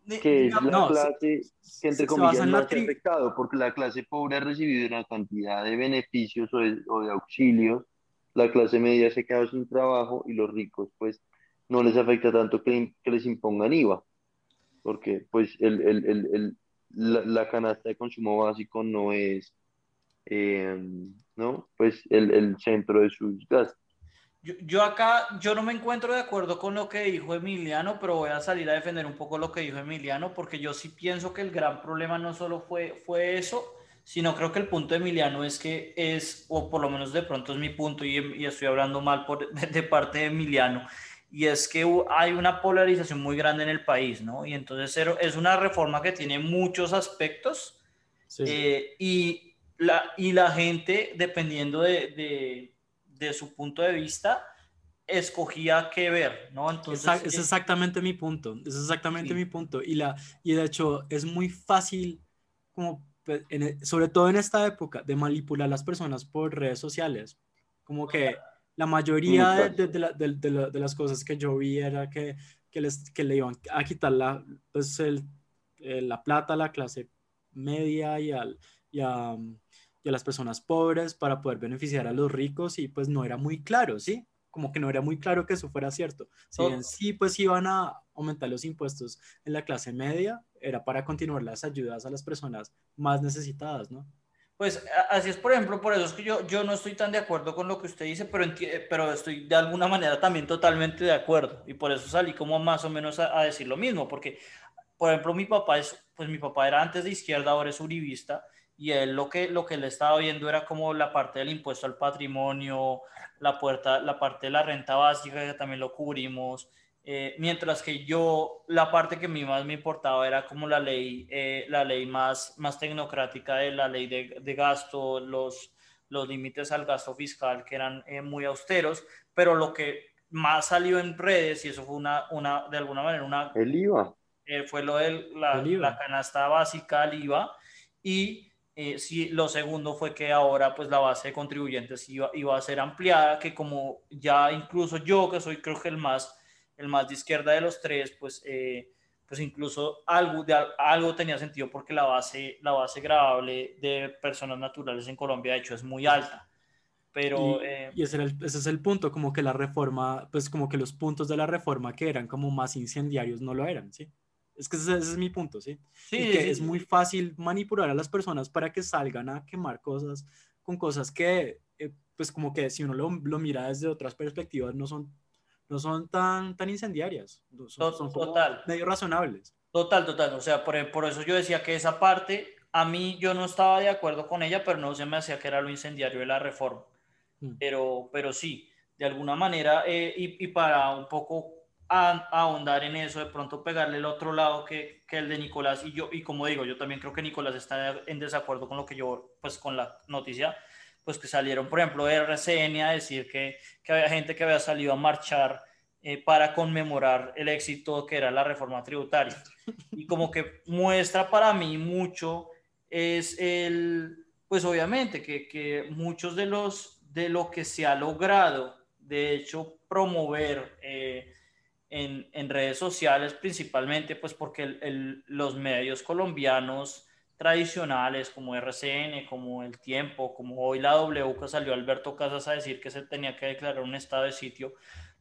Que es la no, clase que entre comillas no ha afectado, porque la clase pobre ha recibido una cantidad de beneficios o de, o de auxilios, la clase media se ha quedado sin trabajo y los ricos pues no les afecta tanto que, que les impongan IVA porque pues el, el, el, la, canasta de consumo básico no es, eh, ¿no? Pues el, centro de sus gastos. Yo, yo, acá, yo no me encuentro de acuerdo con lo que dijo Emiliano, pero voy a salir a defender un poco lo que dijo Emiliano, porque yo sí pienso que el gran problema no solo fue, fue eso, sino creo que el punto de Emiliano es que es, o por lo menos de pronto es mi punto, y, y estoy hablando mal por, de, de parte de Emiliano, y es que hay una polarización muy grande en el país, ¿no? Y entonces es una reforma que tiene muchos aspectos eh, y, la, y la gente, dependiendo de, de, de, su punto de vista, escogía qué ver, ¿no? Entonces, es, exactamente mi punto, es exactamente mi punto. Y, la, y de hecho es muy fácil, como pues, e, sobre todo en esta época, de manipular a las personas por redes sociales. Como que la mayoría de, de, de, las cosas que yo vi era que, que, les, que le iban a quitar la, pues el, eh, la plata a la clase media y, al, y, a, y, a, las personas pobres para poder beneficiar a los ricos y pues no era muy claro, ¿sí? Como que no era muy claro que eso fuera cierto. Si bien sí, pues iban a aumentar los impuestos en la clase media, era para continuar las ayudas a las personas más necesitadas, ¿no? Pues así es, por ejemplo, por eso es que yo, yo no estoy tan de acuerdo con lo que usted dice, pero, pero estoy de alguna manera también totalmente de acuerdo. Y por eso salí como más o menos a, decir lo mismo, porque, por ejemplo, mi papá es, pues mi papá era antes de izquierda, ahora es uribista, y él lo que, lo que le estaba viendo era como la parte del impuesto al patrimonio, la, puerta, la parte de la renta básica, que también lo cubrimos, eh, mientras que yo, la parte que a mí más me importaba era como la ley, eh, la ley más, más tecnocrática de la ley de, de gasto, los, los límites al gasto fiscal que eran eh, muy austeros, pero lo que más salió en redes, y eso fue una, una de alguna manera una... El IVA. fue lo de la, la, canasta básica, el IVA, y sí, lo segundo fue que ahora pues la base de contribuyentes iba, iba a ser ampliada, que como ya incluso yo, que soy creo que el más el más de izquierda de los tres, pues, eh, pues incluso algo, de, algo tenía sentido porque la base, la base grabable de personas naturales en Colombia, de hecho, es muy alta. Pero, y, eh, ese, ese, es el punto, como que la reforma, pues como que los puntos de la reforma que eran como más incendiarios no lo eran, ¿sí? Es que ese, es mi punto, ¿sí? Sí, y que sí, es muy fácil manipular a las personas para que salgan a quemar cosas con cosas que, eh, pues como que si uno lo, lo, mira desde otras perspectivas, no son, no son tan, tan incendiarias, son, son total. medio razonables. Total, total. O sea, por, por eso yo decía que esa parte, a mí yo no estaba de acuerdo con ella, pero no se me hacía que era lo incendiario de la reforma. Mm. Pero, pero sí, de alguna manera, eh, y, y para un poco ahondar en eso, de pronto pegarle el otro lado que, que, el de Nicolás y yo, y como digo, yo también creo que Nicolás está en desacuerdo con lo que yo, pues con la noticia, pues que salieron, por ejemplo, de RCN a decir que, que había gente que había salido a marchar eh, para conmemorar el éxito que era la reforma tributaria. Y como que muestra para mí mucho es el, pues obviamente que, que muchos de los, de lo que se ha logrado, de hecho, promover, eh, en, en, redes sociales principalmente, pues porque el, los medios colombianos tradicionales como RCN, como El Tiempo, como hoy la W que salió Alberto Casas a decir que se tenía que declarar un estado de sitio,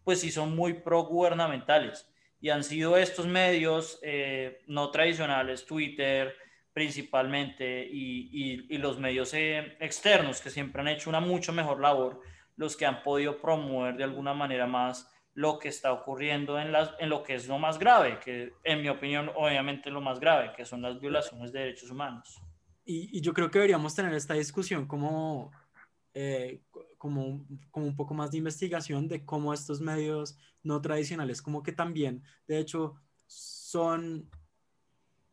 pues sí son muy pro-gubernamentales. Y han sido estos medios eh, no tradicionales, Twitter principalmente, y, y, los medios eh, externos que siempre han hecho una mucho mejor labor, los que han podido promover de alguna manera más lo que está ocurriendo en, las, en lo que es lo más grave, que en mi opinión obviamente lo más grave, que son las violaciones de derechos humanos. Y, y yo creo que deberíamos tener esta discusión como, eh, como, como un poco más de investigación de cómo estos medios no tradicionales, como que también, de hecho, son,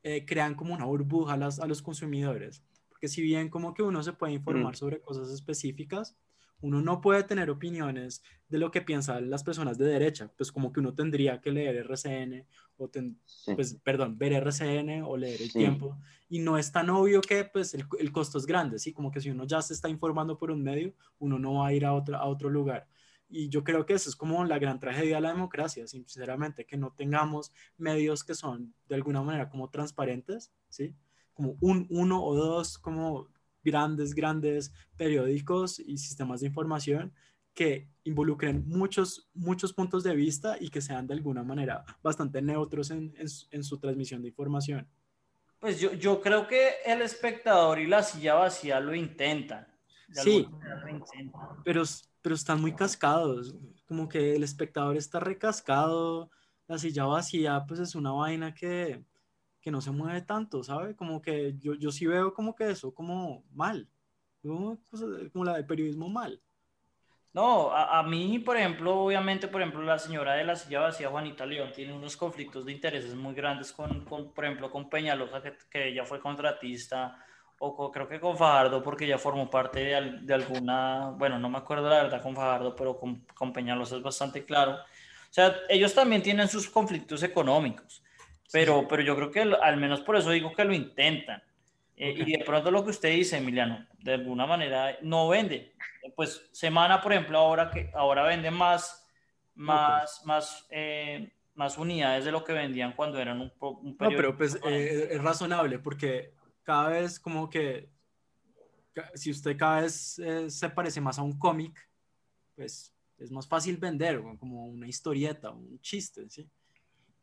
eh, crean como una burbuja a, las, a los consumidores. Porque si bien como que uno se puede informar mm. sobre cosas específicas, uno no puede tener opiniones de lo que piensan las personas de derecha, pues como que uno tendría que leer RCN o, ten, sí. pues, perdón, ver RCN o leer El sí. Tiempo, y no es tan obvio que pues el, el, costo es grande, ¿sí? Como que si uno ya se está informando por un medio, uno no va a ir a otro, a otro lugar. Y yo creo que eso es como la gran tragedia de la democracia, sinceramente, que no tengamos medios que son de alguna manera como transparentes, ¿sí? Como un, uno o dos como grandes, grandes periódicos y sistemas de información que involucren muchos, muchos puntos de vista y que sean de alguna manera bastante neutros en, en, en su transmisión de información. Pues yo, yo, creo que el espectador y la silla vacía lo intentan. Sí, lo intentan. Pero, pero están muy cascados, como que el espectador está recascado, la silla vacía pues es una vaina que, que no se mueve tanto, ¿sabe? Como que yo, yo sí veo como que eso como mal, como, la del periodismo mal. No, a, a, mí, por ejemplo, obviamente, por ejemplo, la señora de la silla vacía, Juanita León, tiene unos conflictos de intereses muy grandes con, con por ejemplo, con Peñalosa, que, que, ella fue contratista, o con, creo que con Fajardo, porque ella formó parte de, de, alguna, bueno, no me acuerdo la verdad con Fajardo, pero con, con Peñalosa es bastante claro. O sea, ellos también tienen sus conflictos económicos. Pero, sí. pero yo creo que al menos por eso digo que lo intentan. Eh, okay. Y de pronto lo que usted dice, Emiliano, de alguna manera no vende. Pues Semana, por ejemplo, ahora que ahora vende más, más, okay. más, eh, más unidades de lo que vendían cuando eran un, un No, pero pues eh, es razonable porque cada vez como que si usted cada vez eh, se parece más a un cómic, pues es más fácil vender, como una historieta, un chiste, ¿sí?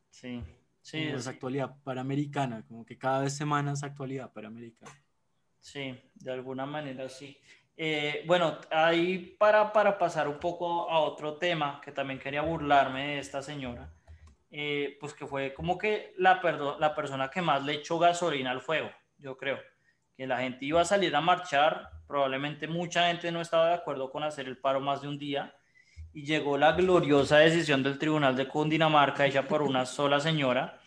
Sí. Sí, es actualidad panamericana, como que cada vez semanas actualidad panamericana. Sí, de alguna manera sí. Eh, bueno, ahí para, para pasar un poco a otro tema, que también quería burlarme de esta señora, eh, pues que fue como que la, la persona que más le echó gasolina al fuego, yo creo. Que la gente iba a salir a marchar, probablemente mucha gente no estaba de acuerdo con hacer el paro más de un día, y llegó la gloriosa decisión del Tribunal de Cundinamarca hecha por una sola señora,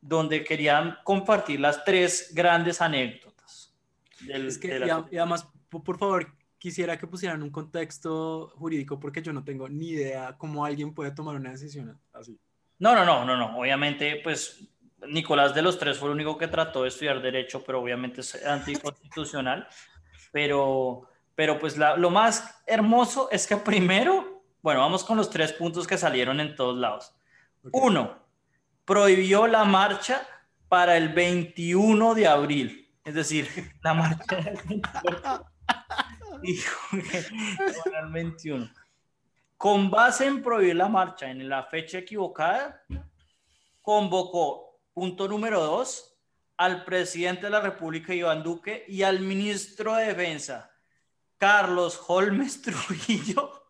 donde querían compartir las tres grandes anécdotas. Del, es que, la... y, además, por favor, quisiera que pusieran un contexto jurídico porque yo no tengo ni idea cómo alguien puede tomar una decisión así. No, no, no, no, no. Obviamente, pues Nicolás de los tres fue el único que trató de estudiar derecho, pero obviamente es anticonstitucional. pero, pero pues la, lo más hermoso es que primero bueno, vamos con los tres puntos que salieron en todos lados. Uno, prohibió la marcha para el 21 de abril. Es decir, la marcha del 21. Con base en prohibir la marcha en la fecha equivocada, convocó, punto número dos, al presidente de la República, Iván Duque, y al ministro de Defensa, Carlos Holmes Trujillo,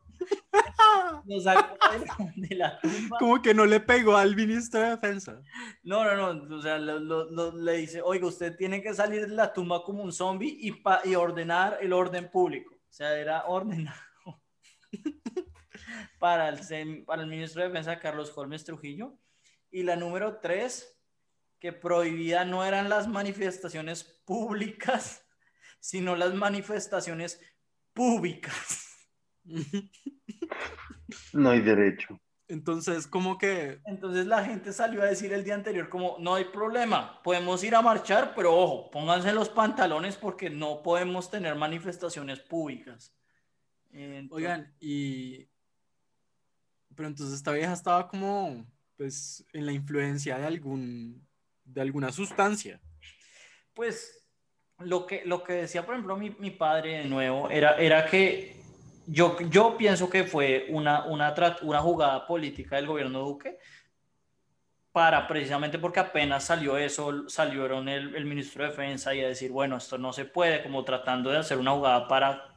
de la tumba. Como que no le pegó al ministro de Defensa. No, no, no. O sea, le dice, oiga, usted tiene que salir de la tumba como un zombie y, y ordenar el orden público. O sea, era ordenado para, el, para el ministro de Defensa, Carlos Holmes Trujillo. Y la número tres, que prohibida no eran las manifestaciones públicas, sino las manifestaciones públicas. No hay derecho. Entonces, como que... Entonces la gente salió a decir el día anterior como, no hay problema, podemos ir a marchar, pero ojo, pónganse los pantalones porque no podemos tener manifestaciones públicas. Oigan, y... Pero entonces esta vieja estaba como, pues, en la influencia de algún, de alguna sustancia. Pues, lo que, lo que decía, por ejemplo, mi, mi padre de nuevo, era, era que yo, yo pienso que fue una, una, una jugada política del gobierno Duque para precisamente porque apenas salió eso, salieron el, el, ministro de Defensa y a decir, bueno, esto no se puede, como tratando de hacer una jugada para,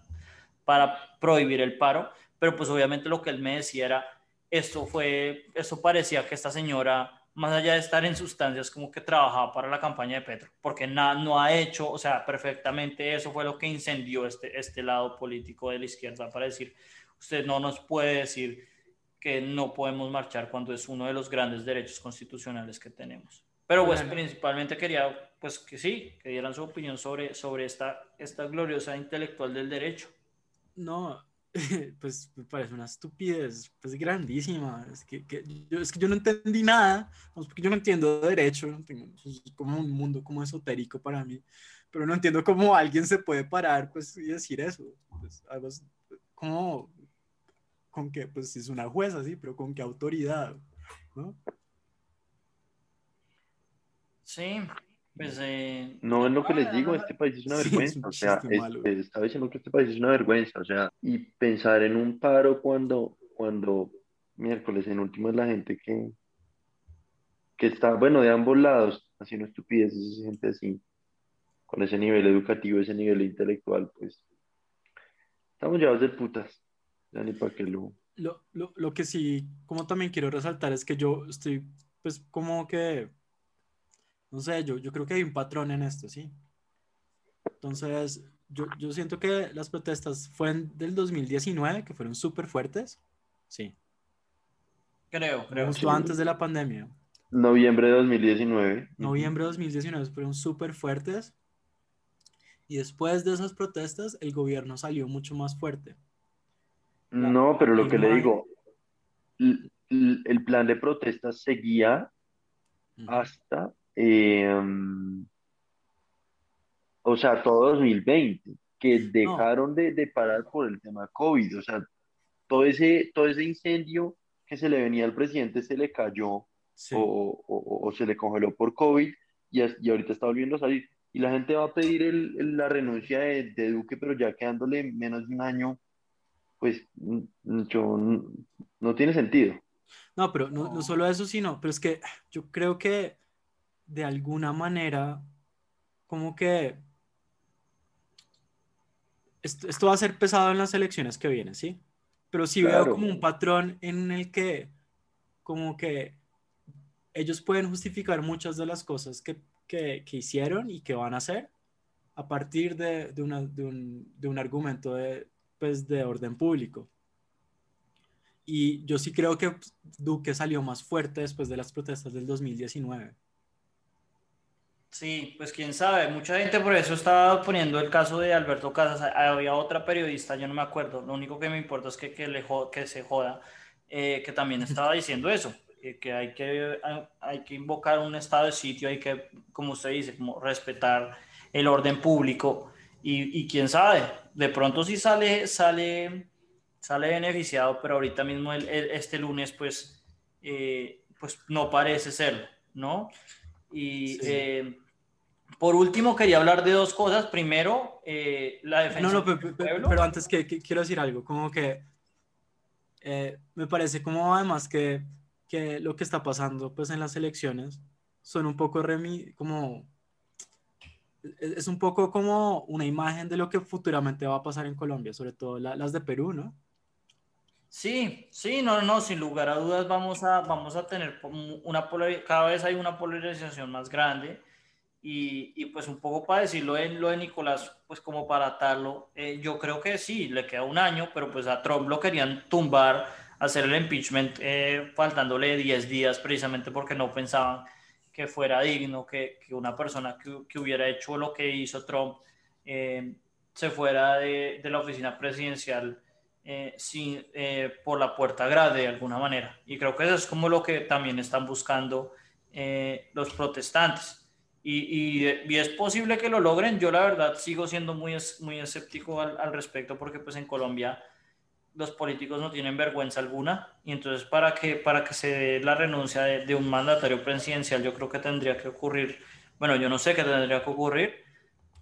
para prohibir el paro, pero pues obviamente lo que él me decía era, esto fue, esto parecía que esta señora más allá de estar en sustancias, como que trabajaba para la campaña de Petro, porque nada, no ha hecho, o sea, perfectamente eso fue lo que incendió este, este lado político de la izquierda para decir, usted no nos puede decir que no podemos marchar cuando es uno de los grandes derechos constitucionales que tenemos. Pero pues principalmente quería, pues que sí, que dieran su opinión sobre, sobre esta, esta gloriosa intelectual del derecho. No, pues me parece una estupidez pues grandísima. Es que, yo, es que yo no entendí nada, pues, porque yo no entiendo derecho, es como un mundo como esotérico para mí, pero no entiendo cómo alguien se puede parar pues, y decir eso. Pues, algo, como, con qué, pues es una jueza, sí, pero con qué autoridad, ¿no? Sí, pues, eh, no es lo que les digo, este país es una vergüenza, o sea, estaba diciendo que este país es una vergüenza, o sea, y pensar en un paro cuando, cuando miércoles en último es la gente que, que está, bueno, de ambos lados, haciendo estupideces, gente así, con ese nivel educativo, ese nivel intelectual, pues, estamos llevados de putas, ya ni para qué lo... Lo, lo... lo que sí, como también quiero resaltar es que yo estoy, pues, como que no sé, yo, yo creo que hay un patrón en esto, ¿sí? Entonces, yo, yo siento que las protestas fueron del 2019, que fueron súper fuertes. Sí. Creo, creo. Justo antes de la pandemia. Noviembre de 2019. Noviembre de 2019 fueron súper fuertes. Y después de esas protestas, el gobierno salió mucho más fuerte. no, pero lo que le digo, el, el, plan de protestas seguía hasta Em, o sea, todo 2020, que dejaron de, parar por el tema COVID, o sea, todo ese, todo ese incendio que se le venía al presidente se le cayó o, se le congeló por COVID y, y, ahorita está volviendo a salir. Y la gente va a pedir el, la renuncia de, Duque, pero ya quedándole menos de un año, pues yo, no, tiene sentido. No, pero no, no solo eso, sino, pero es que yo creo que de alguna manera, como que esto, va a ser pesado en las elecciones que vienen, ¿sí? Pero sí veo como un patrón en el que, como que ellos pueden justificar muchas de las cosas que, hicieron y que van a hacer a partir de, de, un, de un, argumento de, pues, de orden público. Y yo sí creo que Duque salió más fuerte después de las protestas del 2019. Sí, pues quién sabe, mucha gente por eso estaba poniendo el caso de Alberto Casas, había otra periodista, yo no me acuerdo, lo único que me importa es que, que, le que se joda, eh, que también estaba diciendo eso, que hay que, hay que invocar un estado de sitio, hay que, como usted dice, como respetar el orden público y, y quién sabe, de pronto sí sale, sale, sale beneficiado, pero ahorita mismo el, este lunes pues... Eh, pues no parece serlo, ¿no? Y eh, por último, quería hablar de dos cosas. Primero, eh, la defensa. No, no, pero, pero, antes que, quiero decir algo, como que eh, me parece como además que, que, lo que está pasando pues en las elecciones son un poco remi como es un poco como una imagen de lo que futuramente va a pasar en Colombia, sobre todo las de Perú, ¿no? Sí, sí, no, no, sin lugar a dudas vamos a, vamos a tener una cada vez hay una polarización más grande y, y, pues un poco para decirlo en lo de Nicolás, pues como para atarlo, eh, yo creo que sí, le queda un año, pero pues a Trump lo querían tumbar, hacer el impeachment eh, faltándole 10 días precisamente porque no pensaban que fuera digno que, que una persona que, que, hubiera hecho lo que hizo Trump eh, se fuera de, de, la oficina presidencial sin, por la puerta grande de alguna manera. Y creo que eso es como lo que también están buscando los protestantes y, y, es posible que lo logren. Yo la verdad sigo siendo muy, muy escéptico al, al, respecto porque pues en Colombia los políticos no tienen vergüenza alguna y entonces para que, para que se dé la renuncia de, de un mandatario presidencial yo creo que tendría que ocurrir, bueno yo no sé qué tendría que ocurrir,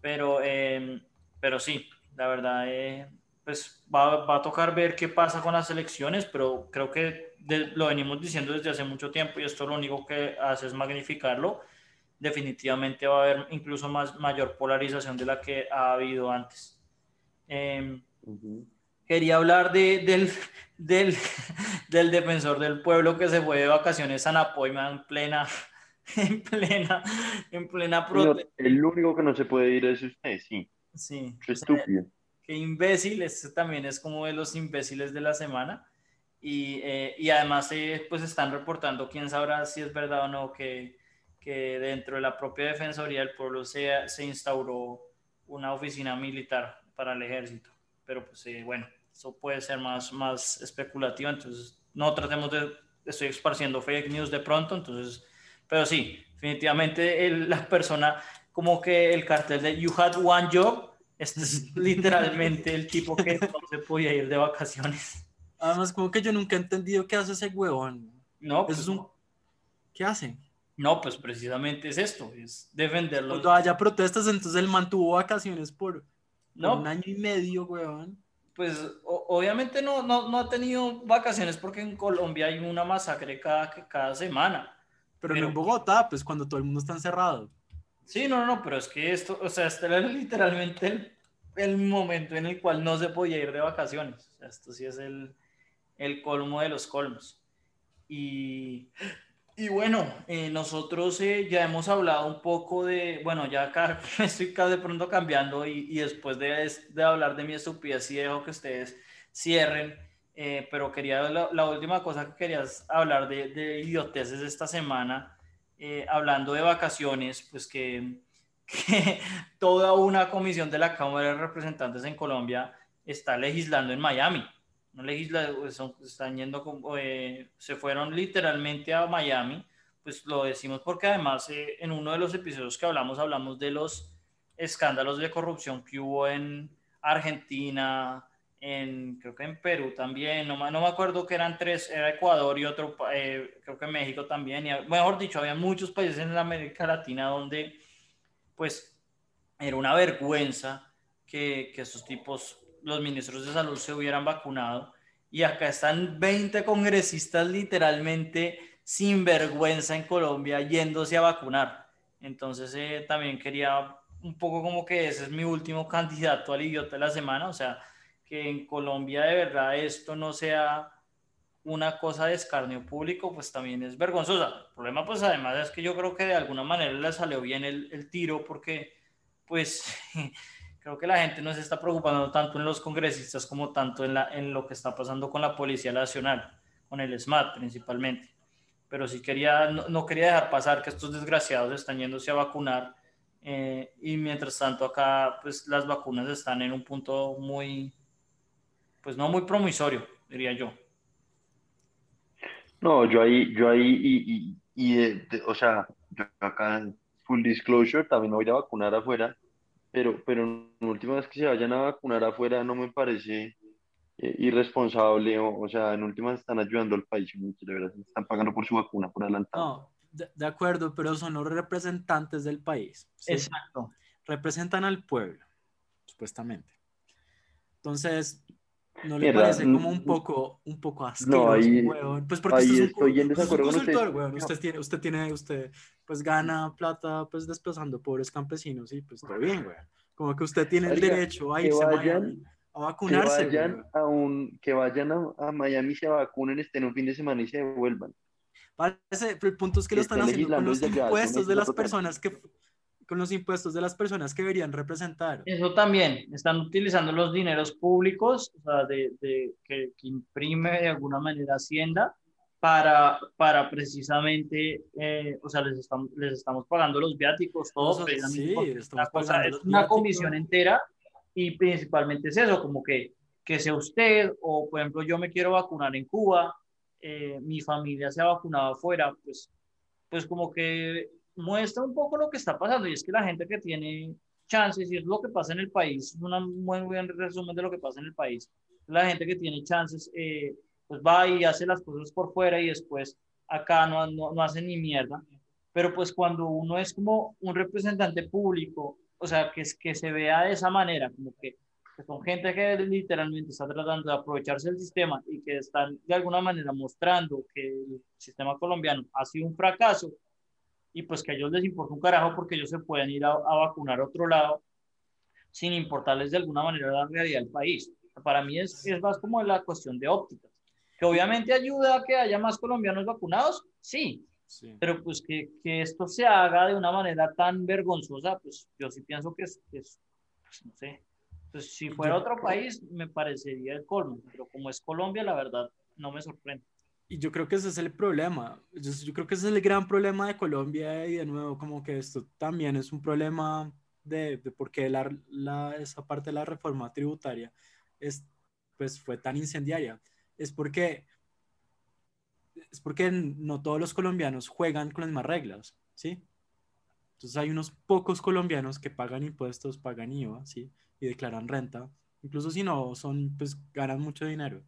pero, eh, pero sí, la verdad eh, pues va, va, a tocar ver qué pasa con las elecciones, pero creo que lo venimos diciendo desde hace mucho tiempo y esto lo único que hace es magnificarlo definitivamente va a haber incluso más, mayor polarización de la que ha habido antes. Em, quería hablar de, del, del, del, defensor del pueblo que se fue de vacaciones a Napoima en plena, en plena, en plena protesta. El único que no se puede ir es usted, sí. Sí. Qué estúpido. Qué imbécil, este también es como de los imbéciles de la semana. Y, eh, y además, eh, pues están reportando, quién sabrá si es verdad o no, que, que dentro de la propia Defensoría del Pueblo se, se instauró una oficina militar para el ejército. Pero pues eh, bueno, eso puede ser más, más especulativo, entonces no tratemos de, estoy esparciendo fake news de pronto, entonces, pero sí, definitivamente la persona, como que el cartel de You Had One Job, este es literalmente el tipo que no se podía ir de vacaciones. Además, como que yo nunca he entendido qué hace ese huevón. No, pues, es un... ¿Qué hace? No, pues precisamente es esto, es defenderlo. Cuando haya protestas, entonces él mantuvo vacaciones por, no, un año y medio, weón. Pues obviamente no, no, no, ha tenido vacaciones porque en Colombia hay una masacre cada, cada semana. Pero, no en Bogotá, pues cuando todo el mundo está encerrado. Sí, no, no, pero es que esto, o sea, este era literalmente el, el momento en el cual no se podía ir de vacaciones. O sea, esto sí es el, el colmo de los colmos. Y y bueno, eh, nosotros eh, ya hemos hablado un poco de, bueno, ya acá estoy de pronto cambiando y, después de, de, hablar de mi estupidez dejo que ustedes cierren, eh, pero quería, la, última cosa que querías hablar de, de idioteces esta semana, hablando de vacaciones, pues que toda una comisión de la Cámara de Representantes en Colombia está legislando en Miami no legisla, están yendo, eh, se fueron literalmente a Miami, pues lo decimos porque además eh, en uno de los episodios que hablamos, hablamos de los escándalos de corrupción que hubo en Argentina, en, creo que en Perú también, no, no me acuerdo que eran tres, era Ecuador y otro, eh, creo que México también, y mejor dicho, había muchos países en América Latina donde pues era una vergüenza que, que estos tipos los ministros de salud se hubieran vacunado. Y acá están 20 congresistas literalmente sin vergüenza en Colombia yéndose a vacunar. Entonces eh, también quería un poco como que ese es mi último candidato al idiota de la semana. O sea, que en Colombia de verdad esto no sea una cosa de escarnio público, pues también es vergonzosa. El problema pues además es que yo creo que de alguna manera le salió bien el, el tiro porque pues creo que la gente no se está preocupando tanto en los congresistas como tanto en, la, en lo que está pasando con la Policía Nacional, con el SMAT principalmente. Pero sí quería, no, quería dejar pasar que estos desgraciados están yéndose a vacunar eh, y mientras tanto acá pues las vacunas están en un punto muy, pues no muy promisorio, diría yo. No, yo ahí, yo ahí, y, o sea, yo acá full disclosure, también voy a vacunar afuera pero, pero en última vez que se vayan a vacunar afuera no me parece eh, irresponsable, o, o sea, en últimas están ayudando al país, mucho, de verdad, están pagando por su vacuna por adelantado. No, de, de acuerdo, pero son los representantes del país. ¿sí? Exacto. Representan al pueblo, supuestamente. Entonces, ¿no le Mierda, parece como un poco, un poco asqueroso, ahí- weón? Pues porque ahí usted es un, estoy en usted es un desacuerdo con usted. consultor, weón. No. Usted tiene, usted tiene, usted pues gana plata pues desplazando pobres campesinos y pues todo bien, weón. Como que usted tiene el derecho a que irse a vayan- Miami a Que vacunarse, vayan, weón. a un, que vayan a, a Miami, se vacunen, estén un fin de semana y se devuelvan. Parece, pero el punto es que lo que están haciendo con los impuestos de las personas que con los impuestos de las personas que deberían representar. Eso también, están utilizando los dineros públicos, o sea, de, de- que, que imprime de alguna manera Hacienda para, para precisamente, eh, o sea, les estamos, les estamos pagando los viáticos, todo, Nosotros- precisamente sí, estamos una, cosa- pagando es una comisión entera y principalmente es eso, como que, que sea usted o, por ejemplo, yo me quiero vacunar en Cuba, eh, mi familia se ha vacunado afuera, pues, pues como que muestra un poco lo que está pasando y es que la gente que tiene chances, y es lo que pasa en el país, es un muy buen resumen de lo que pasa en el país, la gente que tiene chances, eh, pues va y hace las cosas por fuera y después acá no, no, no hace ni mierda, pero pues cuando uno es como un representante público, o sea, que, que se vea de esa manera, como que, que son gente que literalmente está tratando de aprovecharse del sistema y que están de alguna manera mostrando que el sistema colombiano ha sido un fracaso y pues que a ellos les importa un carajo porque ellos se pueden ir a, a vacunar a otro lado sin importarles de alguna manera la realidad del país. Para mí es, es más como la cuestión de ópticas, que obviamente ayuda a que haya más colombianos vacunados, sí, Sí. pero pues que, que esto se haga de una manera tan vergonzosa, pues yo sí pienso que es, que es pues, no sé, pues si fuera otro país me parecería el colmo, pero como es Colombia, la verdad, no me sorprende. Y yo creo que ese es el problema. Yo, creo que ese es el gran problema de Colombia y de nuevo como que esto también es un problema de, de por qué la- esa parte de la reforma tributaria es, pues, fue tan incendiaria. Es porque, es porque no todos los colombianos juegan con las mismas reglas, ¿sí? Entonces hay unos pocos colombianos que pagan impuestos, pagan IVA, ¿sí? Y declaran renta. Incluso si no, son, pues ganan mucho dinero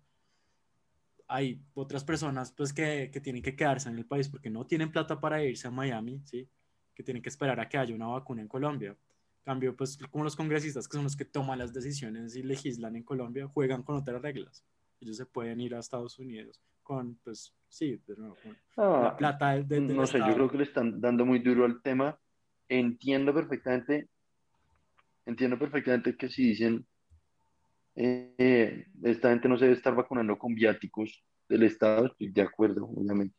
hay otras personas pues que, que, tienen que quedarse en el país porque no tienen plata para irse a Miami, ¿sí? Que tienen que esperar a que haya una vacuna en Colombia. Cambio, pues como los congresistas que son los que toman las decisiones y legislan en Colombia, juegan con otras reglas. Ellos se pueden ir a Estados Unidos con, pues, sí, de nuevo, con la plata de, de, no sé, yo Estado. creo que le están dando muy duro al tema. Entiendo perfectamente, entiendo perfectamente que si dicen, eh, esta gente no se debe estar vacunando con viáticos del Estado, de acuerdo, obviamente.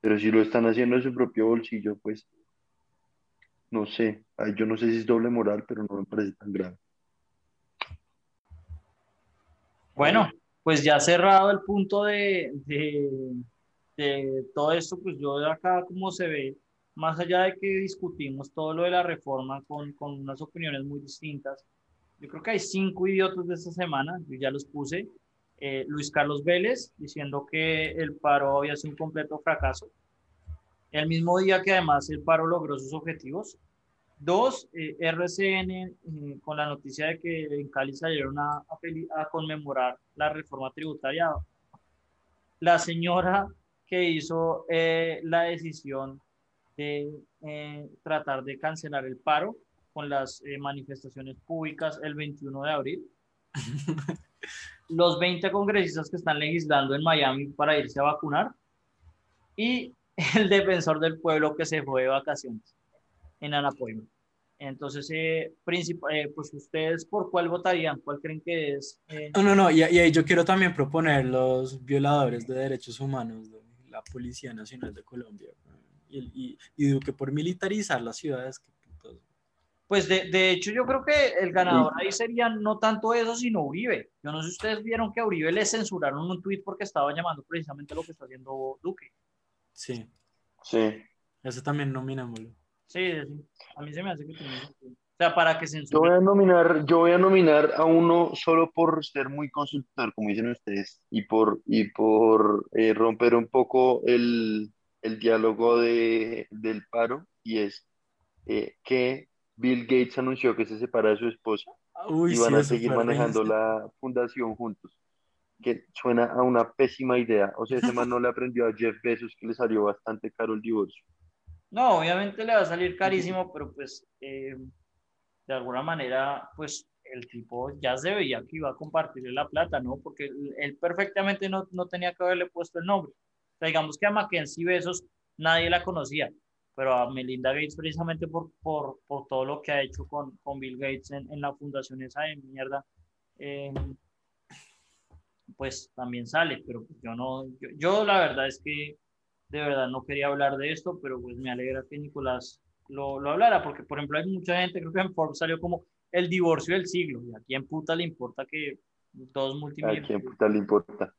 Pero si lo están haciendo de su propio bolsillo, pues, no sé, yo no sé si es doble moral, pero no me parece tan grave. Bueno, pues ya cerrado el punto de, de, todo esto, pues yo acá como se ve, más allá de que discutimos todo lo de la reforma con, con unas opiniones muy distintas, yo creo que hay cinco idiotas de esta semana, yo ya los puse. Eh, Luis Carlos Vélez diciendo que el paro había sido un completo fracaso. El mismo día que además el paro logró sus objetivos. Dos, eh, RCN eh, con la noticia de que en Cali salieron a, a, a, conmemorar la reforma tributaria. La señora que hizo eh, la decisión de eh, tratar de cancelar el paro con las eh, manifestaciones públicas el 21 de abril. Los 20 congresistas que están legislando en Miami para irse a vacunar y el defensor del pueblo que se fue de vacaciones en Anapoima. Entonces, eh, eh, pues ustedes por cuál votarían, cuál creen que es. Eh... No, no, no, y, ahí yo quiero también proponer los violadores de derechos humanos de la Policía Nacional de Colombia y, y, y Duque por militarizar las ciudades. Que, pues de, de, hecho yo creo que el ganador ahí sería no tanto eso, sino Uribe. Yo no sé si ustedes vieron que a Uribe le censuraron un tuit porque estaba llamando precisamente lo que está haciendo Duque. Sí. Sí. Ese también nominémoslo. Sí, sí. A mí se me hace que tiene... O sea, para que censuren. Yo voy a nominar, yo voy a nominar a uno solo por ser muy consultor, como dicen ustedes, y por, y por eh, romper un poco el, el diálogo de, del paro, y es eh, que Bill Gates anunció que se separa de su esposa. Uy, y sí, van a seguir manejando la fundación juntos. Que suena a una pésima idea. O sea, ese man no le aprendió a Jeff Bezos que le salió bastante caro el divorcio. No, obviamente le va a salir carísimo, pero pues eh, de alguna manera, pues el tipo ya se veía que iba a compartirle la plata, ¿no? Porque él, él perfectamente no, no tenía que haberle puesto el nombre. O sea, digamos que a Mackenzie Besos nadie la conocía, pero a Melinda Gates precisamente por, por, por todo lo que ha hecho con, con Bill Gates en, en la fundación esa de mierda, eh, pues también sale, pero yo no, yo, yo la verdad es que de verdad no quería hablar de esto, pero pues me alegra que Nicolás lo, lo hablara, porque por ejemplo hay mucha gente, creo que en Forbes salió como el divorcio del siglo, y a quién puta le importa que dos ¿A multimillonarios... quién puta le importa?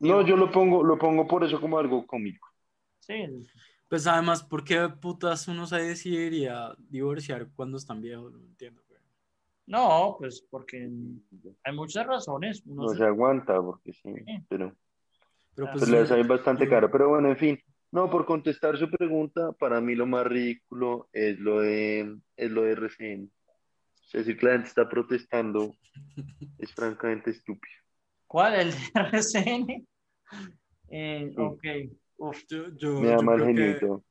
No, yo lo pongo, lo pongo por eso como algo cómico. Sí, Pues además, ¿por qué putas uno se decidiría divorciar cuando están viejos? No entiendo, güey. no, pues porque hay muchas razones. Uno No se- se aguanta, porque sí, pero Pero Ah, pues, pues le yo- sale bastante caro. Pero bueno, en fin. No, por contestar su pregunta, para mí lo más ridículo es lo de, es lo de RCN. O sea, decir que la gente está protestando es francamente estúpido. ¿Cuál? ¿El de RCN? Eh, Sí. Ok, uf, yo, yo- Me yo creo que, genito.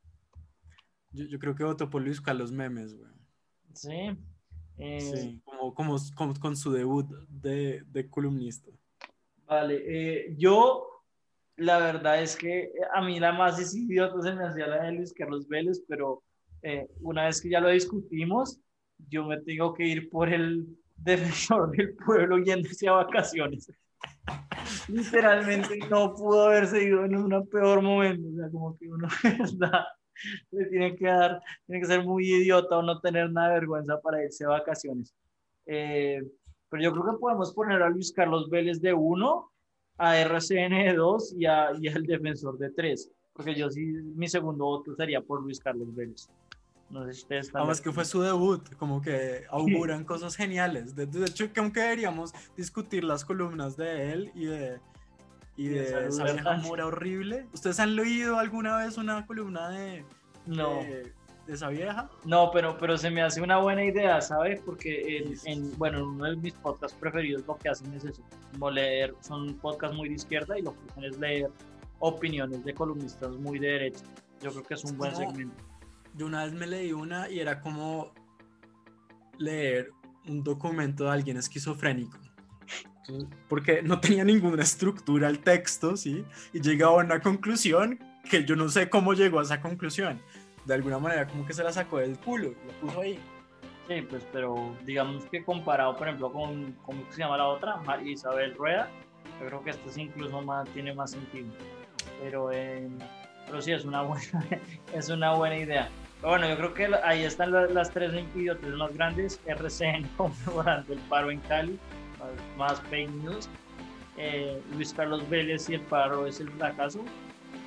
yo, yo creo que voto por Luis Carlos Memes, güey. sí. Eh, Sí, como, como, como con su debut de, de columnista. Vale, eh, yo la verdad es que a mí la más idiota se me hacía la de Luis Carlos Vélez, pero eh, una vez que ya lo discutimos, yo me tengo que ir por el defensor del pueblo yéndose a vacaciones. Literalmente no pudo haberse ido en un peor momento, o sea, como que uno de le tiene que dar, tiene que ser muy idiota o no tener nada de vergüenza para irse a vacaciones. Eh, pero yo creo que podemos poner a Luis Carlos Vélez de 1, a RCN de 2 y, a, y al defensor de 3. Porque yo sí, mi segundo voto sería por Luis Carlos Vélez. No sé si ustedes están. Además de que fue su debut, como que auguran cosas geniales. De, de hecho, que deberíamos discutir las columnas de él y de, y de esa vieja mora horrible. ¿Ustedes han leído alguna vez una columna de, No, de, de esa vieja? no pero, pero se me hace una buena idea, ¿sabes? Porque en, bueno, en uno de mis podcasts preferidos lo que hacen es eso, como leer, son podcasts muy de izquierda y lo que hacen es leer opiniones de columnistas muy de derecha. Yo creo que es un buen segmento. Yo una vez me leí una y era como leer un documento de alguien esquizofrénico. Porque no tenía ninguna estructura el texto, ¿sí? Y llegaba a una conclusión que yo no sé cómo llegó a esa conclusión. De alguna manera como que se la sacó del culo, lo puso ahí. Sí, pues, pero digamos que comparado, por ejemplo, con, ¿cómo se llama la otra? María Isabel Rueda, yo creo que esta sí incluso más, tiene más sentido. Pero, eh, pero sí, es una buena, es una buena idea. Bueno, yo creo que ahí están la- las tres idiotas más grandes. RCN conmemorando el paro en Cali, más, fake news. Eh, Luis Carlos Vélez y el paro es el fracaso,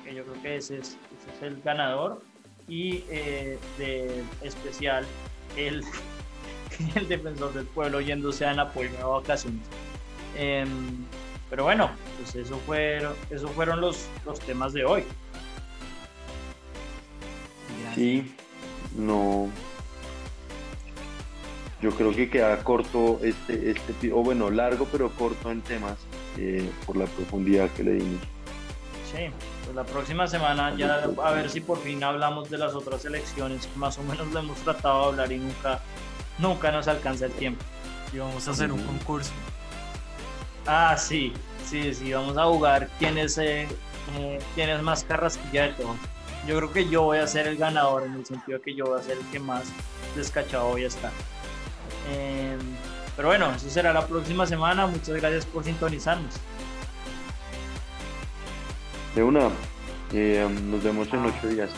que yo creo que ese es, el ganador. Y eh, de especial, el, el defensor del pueblo yéndose en apoyo a vacaciones. Em, pero bueno, pues eso fueron, eso fueron los, los temas de hoy. Sí, no. Yo creo que queda corto este, este, o bueno, largo pero corto en temas eh, por la profundidad que le dimos. Sí, pues la próxima semana ya a ver si por fin hablamos de las otras elecciones, que más o menos lo hemos tratado de hablar y nunca, nunca nos alcanza el tiempo. Y vamos a hacer un concurso. Ah, sí, sí, sí, vamos a jugar quién es, eh, eh, quién es más carrasquilla de todos. Yo creo que yo voy a ser el ganador en el sentido de que yo voy a ser el que más descachado voy a estar. Eh, pero bueno, eso será la próxima semana. Muchas gracias por sintonizarnos. De una, eh, nos vemos en ocho días.